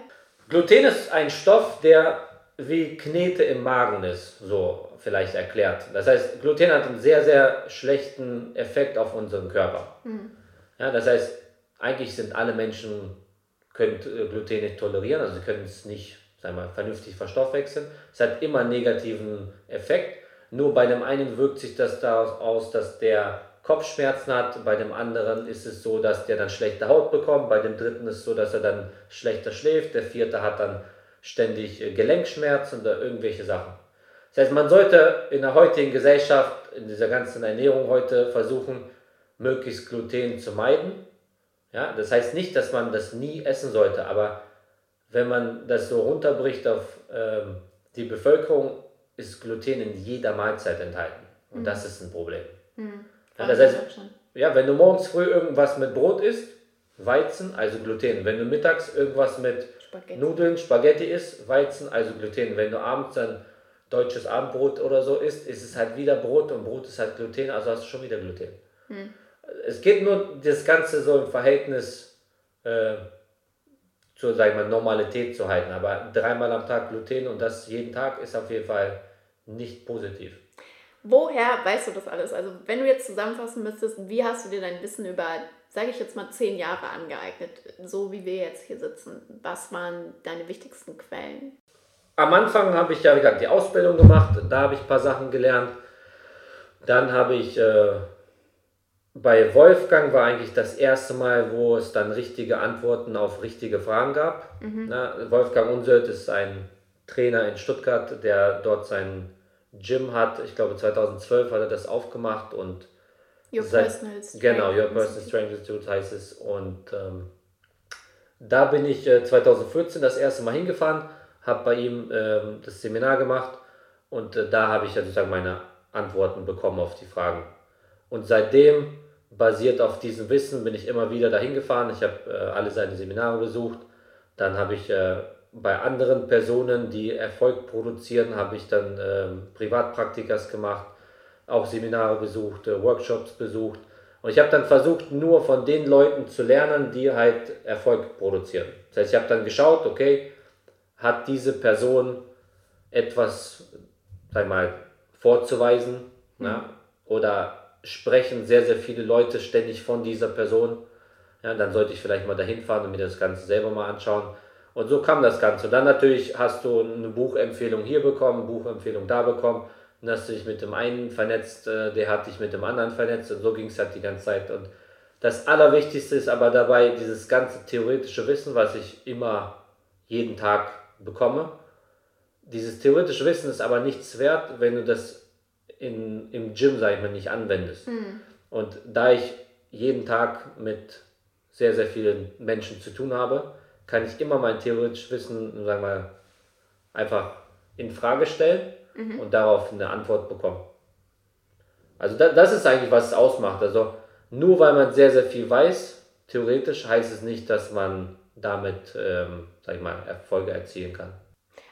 Gluten ist ein Stoff, der wie Knete im Magen ist, so vielleicht erklärt. Das heißt, Gluten hat einen sehr, sehr schlechten Effekt auf unseren Körper. Mhm. Ja, das heißt, eigentlich sind alle Menschen können äh, Gluten nicht tolerieren, also sie können es nicht sagen wir, vernünftig verstoffwechseln. Es hat immer einen negativen Effekt. Nur bei dem einen wirkt sich das daraus aus, dass der Kopfschmerzen hat, bei dem anderen ist es so, dass der dann schlechte Haut bekommt, bei dem dritten ist es so, dass er dann schlechter schläft, der vierte hat dann ständig äh, Gelenkschmerzen oder irgendwelche Sachen. Das heißt, man sollte in der heutigen Gesellschaft, in dieser ganzen Ernährung heute versuchen, möglichst Gluten zu meiden. Ja, das heißt nicht, dass man das nie essen sollte, aber wenn man das so runterbricht auf ähm, die Bevölkerung, ist Gluten in jeder Mahlzeit enthalten. Und mhm. das ist ein Problem. Mhm. Ja, das heißt, ja, wenn du morgens früh irgendwas mit Brot isst, Weizen, also Gluten. Wenn du mittags irgendwas mit Spaghetti. Nudeln, Spaghetti isst, Weizen, also Gluten. Wenn du abends dann deutsches Abendbrot oder so isst, ist es halt wieder Brot und Brot ist halt Gluten, also hast du schon wieder Gluten. Hm. Es geht nur das Ganze so im Verhältnis äh, zur sag ich mal, Normalität zu halten. Aber dreimal am Tag Gluten und das jeden Tag ist auf jeden Fall nicht positiv. Woher weißt du das alles? Also wenn du jetzt zusammenfassen müsstest, wie hast du dir dein Wissen über, sage ich jetzt mal, zehn Jahre angeeignet, so wie wir jetzt hier sitzen? Was waren deine wichtigsten Quellen? Am Anfang habe ich ja, wie gesagt, die Ausbildung gemacht, da habe ich ein paar Sachen gelernt. Dann habe ich äh, bei Wolfgang war eigentlich das erste Mal, wo es dann richtige Antworten auf richtige Fragen gab. Mhm. Na, Wolfgang Unsöld ist ein Trainer in Stuttgart, der dort seinen Gym hat. Ich glaube 2012 hat er das aufgemacht und Your seit, Personal Strength Genau, Your Personal Strength Institute heißt es. Und ähm, da bin ich äh, 2014 das erste Mal hingefahren, habe bei ihm ähm, das Seminar gemacht und äh, da habe ich sozusagen meine Antworten bekommen auf die Fragen. Und seitdem, basiert auf diesem Wissen, bin ich immer wieder dahin gefahren. Ich habe äh, alle seine Seminare besucht. Dann habe ich äh, bei anderen Personen, die Erfolg produzieren, habe ich dann ähm, Privatpraktikas gemacht, auch Seminare besucht, äh, Workshops besucht. Und ich habe dann versucht, nur von den Leuten zu lernen, die halt Erfolg produzieren. Das heißt, ich habe dann geschaut, okay, hat diese Person etwas, sag mal, vorzuweisen? Mhm. Ja? Oder sprechen sehr, sehr viele Leute ständig von dieser Person? Ja, dann sollte ich vielleicht mal dahin fahren und mir das Ganze selber mal anschauen. Und so kam das Ganze. Und dann natürlich hast du eine Buchempfehlung hier bekommen, Buchempfehlung da bekommen. Dann hast du dich mit dem einen vernetzt, äh, der hat dich mit dem anderen vernetzt und so ging es halt die ganze Zeit. Und das Allerwichtigste ist aber dabei dieses ganze theoretische Wissen, was ich immer jeden Tag bekomme. Dieses theoretische Wissen ist aber nichts wert, wenn du das in, im Gym, sag ich mal, nicht anwendest. Mhm. Und da ich jeden Tag mit sehr, sehr vielen Menschen zu tun habe, kann ich immer mein theoretisches Wissen, sagen wir, einfach in Frage stellen mhm. und darauf eine Antwort bekommen. Also da, das ist eigentlich, was es ausmacht. Also nur weil man sehr, sehr viel weiß, theoretisch heißt es nicht, dass man damit, ähm, sag ich mal, Erfolge erzielen kann.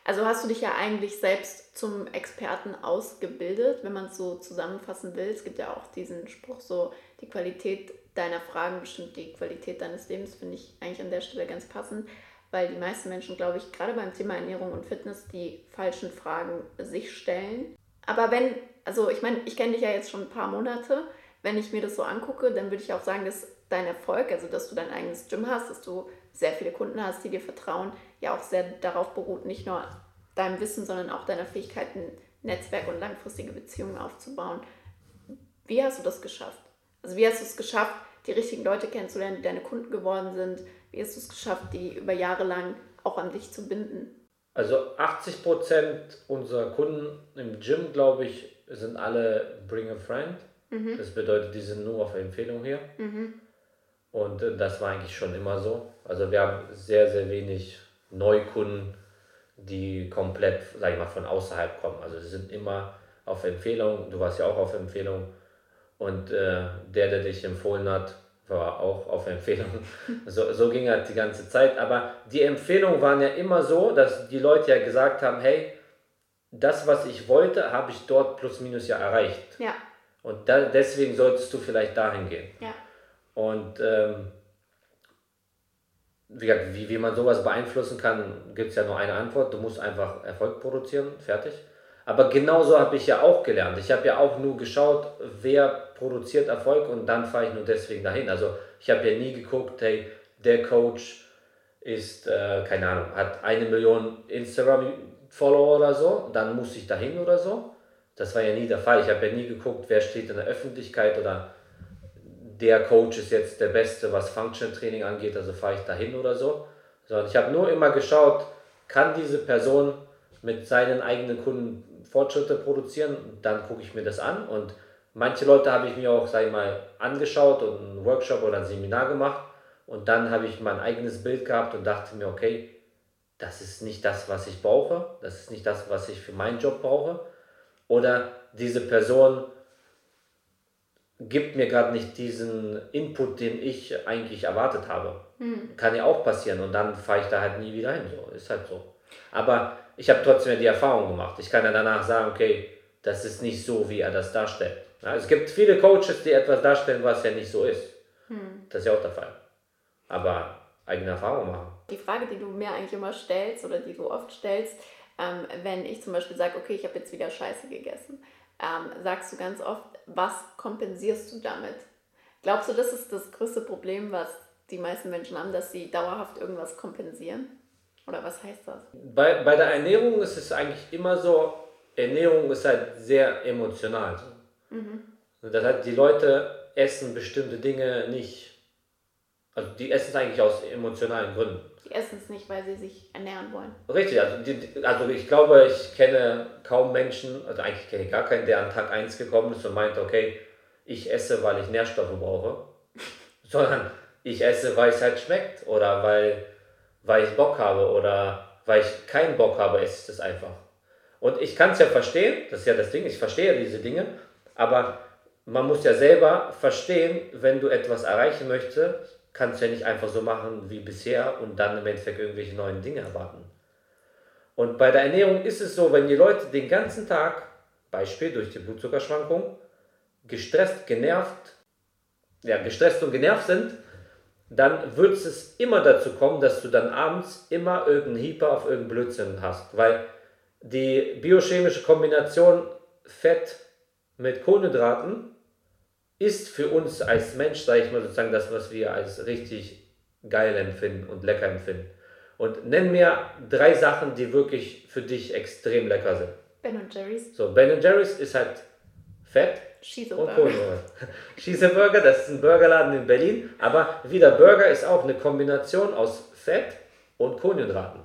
Also hast du dich ja eigentlich selbst zum Experten ausgebildet, wenn man es so zusammenfassen will. Es gibt ja auch diesen Spruch so, die Qualität deiner Fragen bestimmt die Qualität deines Lebens, finde ich eigentlich an der Stelle ganz passend, weil die meisten Menschen, glaube ich, gerade beim Thema Ernährung und Fitness die falschen Fragen sich stellen. Aber wenn, also ich meine, ich kenne dich ja jetzt schon ein paar Monate, wenn ich mir das so angucke, dann würde ich auch sagen, dass dein Erfolg, also dass du dein eigenes Gym hast, dass du sehr viele Kunden hast, die dir vertrauen, ja auch sehr darauf beruht, nicht nur deinem Wissen, sondern auch deiner Fähigkeit, ein Netzwerk und langfristige Beziehungen aufzubauen. Wie hast du das geschafft? Also wie hast du es geschafft, die richtigen Leute kennenzulernen, die deine Kunden geworden sind? Wie hast du es geschafft, die über Jahre lang auch an dich zu binden? Also 80 Prozent unserer Kunden im Gym, glaube ich, sind alle Bring a Friend. Mhm. Das bedeutet, die sind nur auf Empfehlung hier. Mhm. Und äh, das war eigentlich schon immer so. Also wir haben sehr, sehr wenig Neukunden, die komplett, sag ich mal, von außerhalb kommen. Also sie sind immer auf Empfehlung. Du warst ja auch auf Empfehlung. Und äh, der, der dich empfohlen hat, war auch auf Empfehlung. So, so ging halt die ganze Zeit. Aber die Empfehlungen waren ja immer so, dass die Leute ja gesagt haben, hey, das, was ich wollte, habe ich dort plus minus ja erreicht. Ja. Und da, deswegen solltest du vielleicht dahin gehen. Ja. Und ähm, wie, gesagt, wie, wie man sowas beeinflussen kann, gibt es ja nur eine Antwort. Du musst einfach Erfolg produzieren, fertig. Aber genauso habe ich ja auch gelernt. Ich habe ja auch nur geschaut, wer produziert Erfolg und dann fahre ich nur deswegen dahin. Also ich habe ja nie geguckt, hey, der Coach ist, äh, keine Ahnung, hat eine Million Instagram-Follower oder so, dann muss ich dahin oder so. Das war ja nie der Fall. Ich habe ja nie geguckt, wer steht in der Öffentlichkeit oder der Coach ist jetzt der Beste, was Functional Training angeht, also fahre ich dahin oder so. Sondern ich habe nur immer geschaut, kann diese Person mit seinen eigenen Kunden Fortschritte produzieren, dann gucke ich mir das an und manche Leute habe ich mir auch, sag ich mal, angeschaut und einen Workshop oder ein Seminar gemacht und dann habe ich mein eigenes Bild gehabt und dachte mir, okay, das ist nicht das, was ich brauche, das ist nicht das, was ich für meinen Job brauche oder diese Person gibt mir gerade nicht diesen Input, den ich eigentlich erwartet habe. Mhm. Kann ja auch passieren und dann fahre ich da halt nie wieder hin. So, ist halt so. Aber ich habe trotzdem die Erfahrung gemacht. Ich kann ja danach sagen, okay, das ist nicht so, wie er das darstellt. Ja, es gibt viele Coaches, die etwas darstellen, was ja nicht so ist. Hm. Das ist ja auch der Fall. Aber eigene Erfahrung machen. Die Frage, die du mir eigentlich immer stellst oder die du oft stellst, ähm, wenn ich zum Beispiel sage, okay, ich habe jetzt wieder Scheiße gegessen, ähm, sagst du ganz oft, was kompensierst du damit? Glaubst du, das ist das größte Problem, was die meisten Menschen haben, dass sie dauerhaft irgendwas kompensieren? Oder was heißt das? Bei, bei der Ernährung ist es eigentlich immer so, Ernährung ist halt sehr emotional. Mhm. Das heißt, die Leute essen bestimmte Dinge nicht, also die essen es eigentlich aus emotionalen Gründen. Die essen es nicht, weil sie sich ernähren wollen. Richtig, also, die, also ich glaube, ich kenne kaum Menschen, also eigentlich kenne ich gar keinen, der an Tag 1 gekommen ist und meint, okay, ich esse, weil ich Nährstoffe brauche, sondern ich esse, weil es halt schmeckt oder weil weil ich Bock habe oder weil ich keinen Bock habe, esse ich das einfach. Und ich kann es ja verstehen, das ist ja das Ding, ich verstehe diese Dinge, aber man muss ja selber verstehen, wenn du etwas erreichen möchtest, kannst du ja nicht einfach so machen wie bisher und dann im Endeffekt irgendwelche neuen Dinge erwarten. Und bei der Ernährung ist es so, wenn die Leute den ganzen Tag, Beispiel durch die Blutzuckerschwankung, gestresst, genervt, ja, gestresst und genervt sind, dann wird es immer dazu kommen, dass du dann abends immer irgendeinen Hieper auf irgendeinen Blödsinn hast. Weil die biochemische Kombination Fett mit Kohlenhydraten ist für uns als Mensch, sage ich mal sozusagen, das, was wir als richtig geil empfinden und lecker empfinden. Und nenn mir drei Sachen, die wirklich für dich extrem lecker sind. Ben Jerry's. So, Ben Jerry's ist halt Fett, und Kohlenhydrate. Schießeburger, das ist ein Burgerladen in Berlin. Aber wieder Burger ist auch eine Kombination aus Fett und Kohlenhydraten.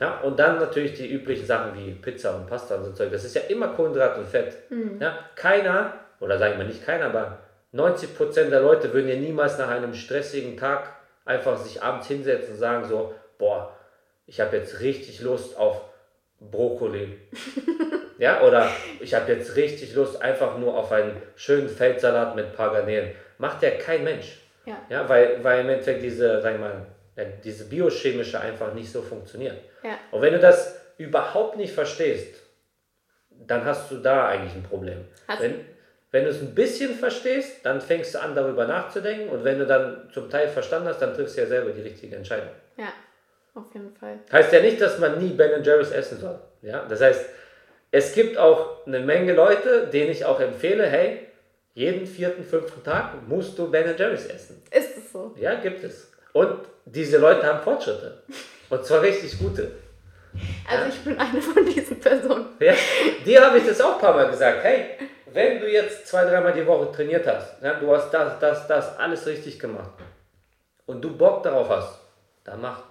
Ja, und dann natürlich die üblichen Sachen wie Pizza und Pasta und so Zeug. Das ist ja immer Kohlenhydrat und Fett. Mhm. Ja, keiner, oder sagen wir nicht keiner, aber 90% der Leute würden ja niemals nach einem stressigen Tag einfach sich abends hinsetzen und sagen so, boah, ich habe jetzt richtig Lust auf Brokkoli. Ja, oder ich habe jetzt richtig Lust einfach nur auf einen schönen Feldsalat mit ein paar Garnelen. Macht ja kein Mensch. Ja. ja weil, weil im Endeffekt diese, sag ich mal, diese biochemische einfach nicht so funktioniert. Ja. Und wenn du das überhaupt nicht verstehst, dann hast du da eigentlich ein Problem. Hast wenn, wenn du es ein bisschen verstehst, dann fängst du an, darüber nachzudenken. Und wenn du dann zum Teil verstanden hast, dann triffst du ja selber die richtige Entscheidung. Ja, auf jeden Fall. Heißt ja nicht, dass man nie Ben Jerry's essen soll. Ja, das heißt, es gibt auch eine Menge Leute, denen ich auch empfehle, hey, jeden vierten, fünften Tag musst du Ben Jerry's essen. Ist es so? Ja, gibt es. Und diese Leute haben Fortschritte. Und zwar richtig gute. Also ja? ich bin eine von diesen Personen. Ja, dir habe ich das auch ein paar Mal gesagt. Hey, wenn du jetzt zwei, dreimal die Woche trainiert hast, ja, du hast das, das, das, alles richtig gemacht und du Bock darauf hast, dann mach.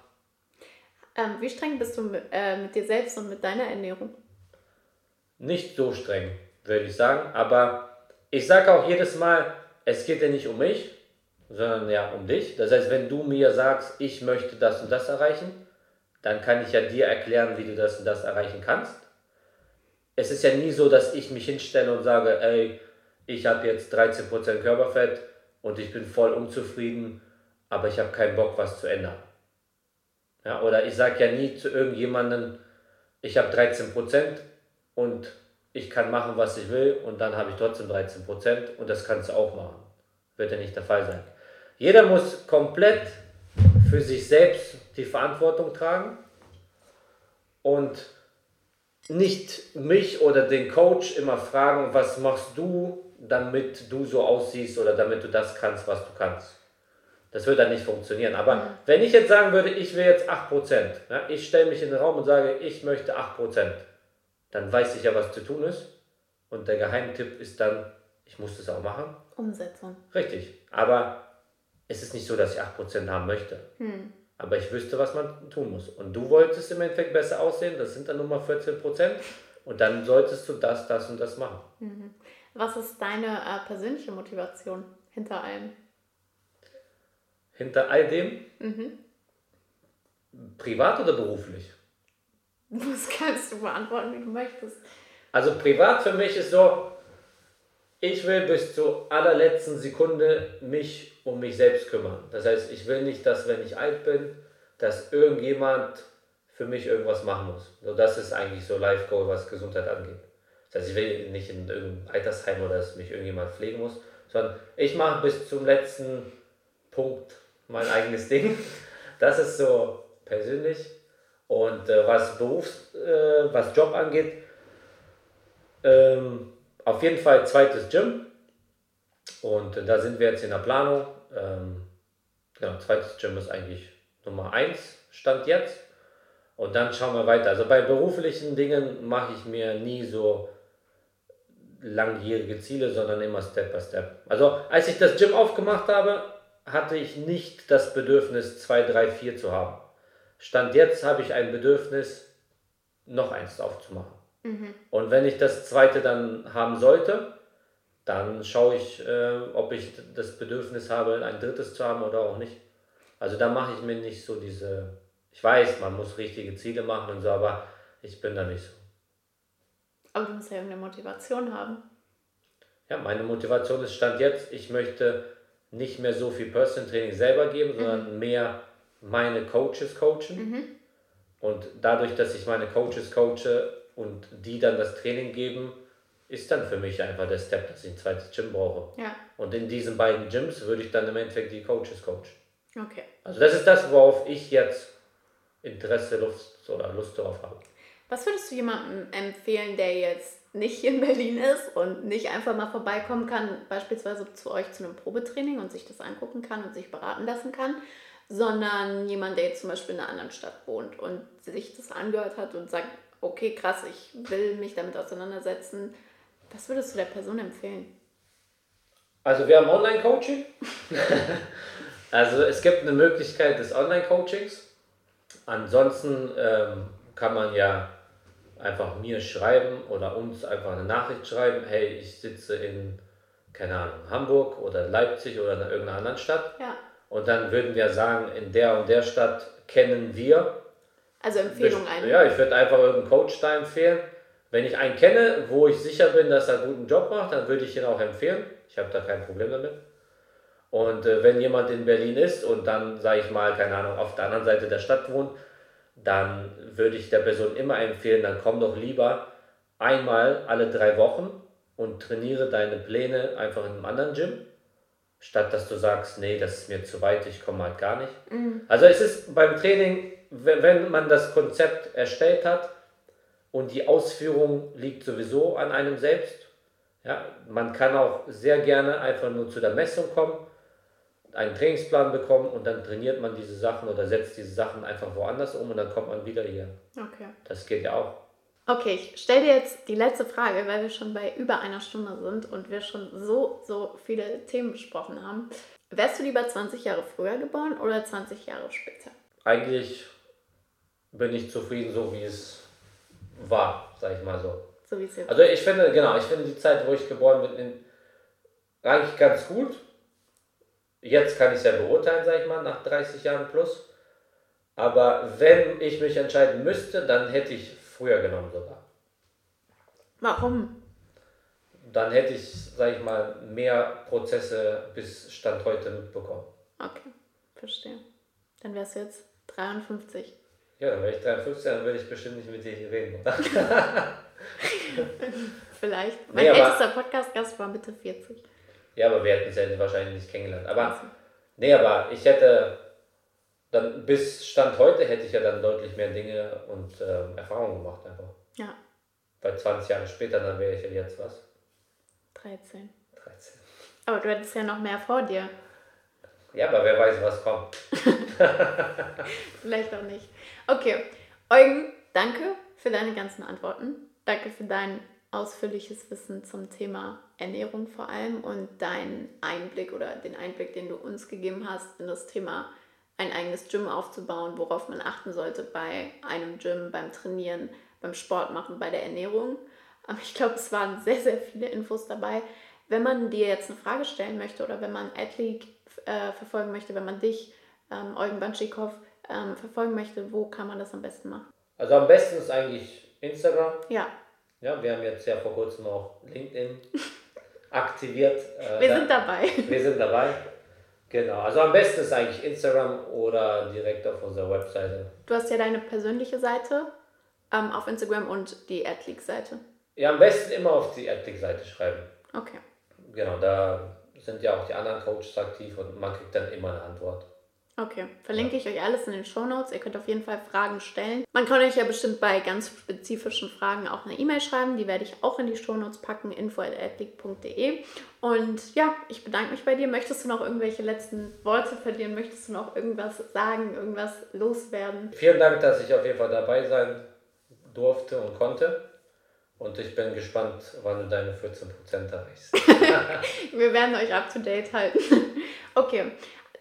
Ähm, wie streng bist du mit, äh, mit dir selbst und mit deiner Ernährung? Nicht so streng, würde ich sagen. Aber ich sage auch jedes Mal, es geht ja nicht um mich, sondern ja um dich. Das heißt, wenn du mir sagst, ich möchte das und das erreichen, dann kann ich ja dir erklären, wie du das und das erreichen kannst. Es ist ja nie so, dass ich mich hinstelle und sage, ey, ich habe jetzt 13% Körperfett, und ich bin voll unzufrieden, aber ich habe keinen Bock, was zu ändern. Ja, oder ich sage ja nie zu irgendjemandem, ich habe 13% und ich kann machen, was ich will und dann habe ich trotzdem 13% und das kannst du auch machen. Wird ja nicht der Fall sein. Jeder muss komplett für sich selbst die Verantwortung tragen und nicht mich oder den Coach immer fragen, was machst du, damit du so aussiehst oder damit du das kannst, was du kannst. Das wird dann nicht funktionieren. Aber mhm. wenn ich jetzt sagen würde, ich will jetzt 8%, ja, ich stelle mich in den Raum und sage, ich möchte 8%, dann weiß ich ja, was zu tun ist. Und der Geheimtipp ist dann, ich muss das auch machen. Umsetzung. Richtig. Aber es ist nicht so, dass ich 8% haben möchte. Mhm. Aber ich wüsste, was man tun muss. Und du wolltest im Endeffekt besser aussehen, das sind dann nur mal 14%. Und dann solltest du das, das und das machen. Mhm. Was ist deine äh, persönliche Motivation hinter allem? hinter all dem? Mhm. Privat oder beruflich? Das kannst du beantworten, wie du möchtest. Also privat für mich ist so, ich will bis zur allerletzten Sekunde mich um mich selbst kümmern. Das heißt, ich will nicht, dass wenn ich alt bin, dass irgendjemand für mich irgendwas machen muss. So, das ist eigentlich so Life Goal, was Gesundheit angeht. Das heißt, ich will nicht in irgendein Altersheim oder dass mich irgendjemand pflegen muss, sondern ich mache bis zum letzten Punkt mein eigenes Ding. Das ist so persönlich. Und äh, was Berufs-, äh, was Job angeht, ähm, auf jeden Fall zweites Gym. Und äh, da sind wir jetzt in der Planung. Ähm, genau, zweites Gym ist eigentlich Nummer eins, Stand jetzt. Und dann schauen wir weiter. Also bei beruflichen Dingen mache ich mir nie so langjährige Ziele, sondern immer Step by Step. Also als ich das Gym aufgemacht habe, hatte ich nicht das Bedürfnis, 2, 3, 4 zu haben. Stand jetzt habe ich ein Bedürfnis, noch eins aufzumachen. Mhm. Und wenn ich das zweite dann haben sollte, dann schaue ich, äh, ob ich das Bedürfnis habe, ein drittes zu haben oder auch nicht. Also da mache ich mir nicht so diese, ich weiß, man muss richtige Ziele machen und so, aber ich bin da nicht so. Aber du musst ja irgendeine Motivation haben. Ja, meine Motivation ist Stand jetzt, ich möchte nicht mehr so viel Personal Training selber geben, sondern mhm. mehr meine Coaches coachen. Mhm. Und dadurch, dass ich meine Coaches coache und die dann das Training geben, ist dann für mich einfach der Step, dass ich ein zweites Gym brauche. Ja. Und in diesen beiden Gyms würde ich dann im Endeffekt die Coaches coachen. Okay. Also das ist das, worauf ich jetzt Interesse, Lust oder Lust darauf habe. Was würdest du jemandem empfehlen, der jetzt nicht in Berlin ist und nicht einfach mal vorbeikommen kann, beispielsweise zu euch zu einem Probetraining und sich das angucken kann und sich beraten lassen kann, sondern jemand, der jetzt zum Beispiel in einer anderen Stadt wohnt und sich das angehört hat und sagt, okay, krass, ich will mich damit auseinandersetzen. Was würdest du der Person empfehlen? Also wir haben Online-Coaching. also es gibt eine Möglichkeit des Online-Coachings. Ansonsten ähm, kann man ja einfach mir schreiben oder uns einfach eine Nachricht schreiben, hey, ich sitze in, keine Ahnung, Hamburg oder Leipzig oder in irgendeiner anderen Stadt. Ja. Und dann würden wir sagen, in der und der Stadt kennen wir. Also Empfehlung ein. Ja, ich würde einfach irgendeinen Coach da empfehlen. Wenn ich einen kenne, wo ich sicher bin, dass er einen guten Job macht, dann würde ich ihn auch empfehlen. Ich habe da kein Problem damit. Und äh, wenn jemand in Berlin ist und dann, sage ich mal, keine Ahnung, auf der anderen Seite der Stadt wohnt, dann würde ich der Person immer empfehlen, dann komm doch lieber einmal alle drei Wochen und trainiere deine Pläne einfach in einem anderen Gym, statt dass du sagst, nee, das ist mir zu weit, ich komme halt gar nicht. Mhm. Also es ist beim Training, wenn man das Konzept erstellt hat und die Ausführung liegt sowieso an einem selbst, ja, man kann auch sehr gerne einfach nur zu der Messung kommen einen Trainingsplan bekommen und dann trainiert man diese Sachen oder setzt diese Sachen einfach woanders um und dann kommt man wieder hier. Okay. Das geht ja auch. Okay, ich stelle dir jetzt die letzte Frage, weil wir schon bei über einer Stunde sind und wir schon so, so viele Themen besprochen haben. Wärst du lieber 20 Jahre früher geboren oder 20 Jahre später? Eigentlich bin ich zufrieden, so wie es war, sag ich mal so. So wie es jetzt Also ich finde, genau, ich finde die Zeit, wo ich geboren bin, eigentlich ganz gut Jetzt kann ich es ja beurteilen, sage ich mal, nach 30 Jahren plus. Aber wenn ich mich entscheiden müsste, dann hätte ich früher genommen sogar. Warum? dann hätte ich, sag ich mal, mehr Prozesse bis Stand heute mitbekommen. Okay, verstehe. Dann wärst du jetzt 53. Ja, dann wäre ich 53, dann würde ich bestimmt nicht mit dir hier reden, oder? Vielleicht. Mein nee, ältester Podcast-Gast war Mitte 40. Ja, aber wir hätten es ja wahrscheinlich nicht kennengelernt. Aber, also. nee, aber ich hätte dann bis Stand heute hätte ich ja dann deutlich mehr Dinge und äh, Erfahrungen gemacht einfach. Ja. Weil 20 Jahre später, dann wäre ich ja jetzt was? 13. 13. Aber du hättest ja noch mehr vor dir. Ja, aber wer weiß, was kommt. Vielleicht auch nicht. Okay, Eugen, danke für deine ganzen Antworten. Danke für dein ausführliches Wissen zum Thema Ernährung vor allem und deinen Einblick oder den Einblick, den du uns gegeben hast in das Thema ein eigenes Gym aufzubauen, worauf man achten sollte bei einem Gym, beim Trainieren, beim Sport machen, bei der Ernährung. Aber ich glaube, es waren sehr, sehr viele Infos dabei. Wenn man dir jetzt eine Frage stellen möchte oder wenn man Adleague äh, verfolgen möchte, wenn man dich, ähm, Eugen Banschikow, ähm, verfolgen möchte, wo kann man das am besten machen? Also am besten ist eigentlich Instagram. Ja. Ja, wir haben jetzt ja vor kurzem auch LinkedIn aktiviert. Äh, wir sind dabei. Wir sind dabei. Genau, also am besten ist eigentlich Instagram oder direkt auf unserer Webseite. Du hast ja deine persönliche Seite ähm, auf Instagram und die AdLeak-Seite. Ja, am besten immer auf die AdLeak-Seite schreiben. Okay. Genau, da sind ja auch die anderen Coaches aktiv und man kriegt dann immer eine Antwort. Okay, verlinke ich euch alles in den Show Notes. Ihr könnt auf jeden Fall Fragen stellen. Man kann euch ja bestimmt bei ganz spezifischen Fragen auch eine E-Mail schreiben. Die werde ich auch in die Show Notes packen, info.addict.de. Und ja, ich bedanke mich bei dir. Möchtest du noch irgendwelche letzten Worte verlieren? Möchtest du noch irgendwas sagen, irgendwas loswerden? Vielen Dank, dass ich auf jeden Fall dabei sein durfte und konnte. Und ich bin gespannt, wann du deine 14% erreichst. Wir werden euch up to date halten. Okay,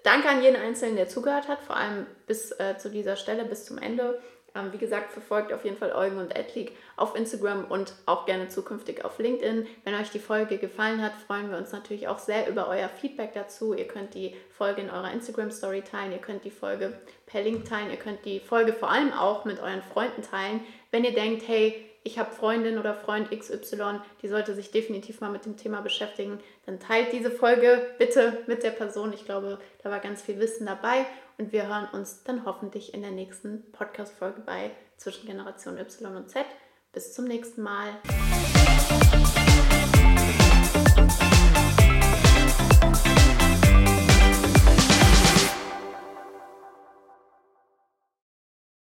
Danke an jeden Einzelnen, der zugehört hat, vor allem bis äh, zu dieser Stelle, bis zum Ende. Ähm, wie gesagt, verfolgt auf jeden Fall Eugen und Edleague auf Instagram und auch gerne zukünftig auf LinkedIn. Wenn euch die Folge gefallen hat, freuen wir uns natürlich auch sehr über euer Feedback dazu. Ihr könnt die Folge in eurer Instagram-Story teilen, ihr könnt die Folge per Link teilen, ihr könnt die Folge vor allem auch mit euren Freunden teilen. Wenn ihr denkt, hey, ich habe Freundin oder Freund XY, die sollte sich definitiv mal mit dem Thema beschäftigen, dann teilt diese Folge bitte mit der Person. Ich glaube, da war ganz viel Wissen dabei und wir hören uns dann hoffentlich in der nächsten Podcast-Folge bei Zwischen Generation Y und Z. Bis zum nächsten Mal.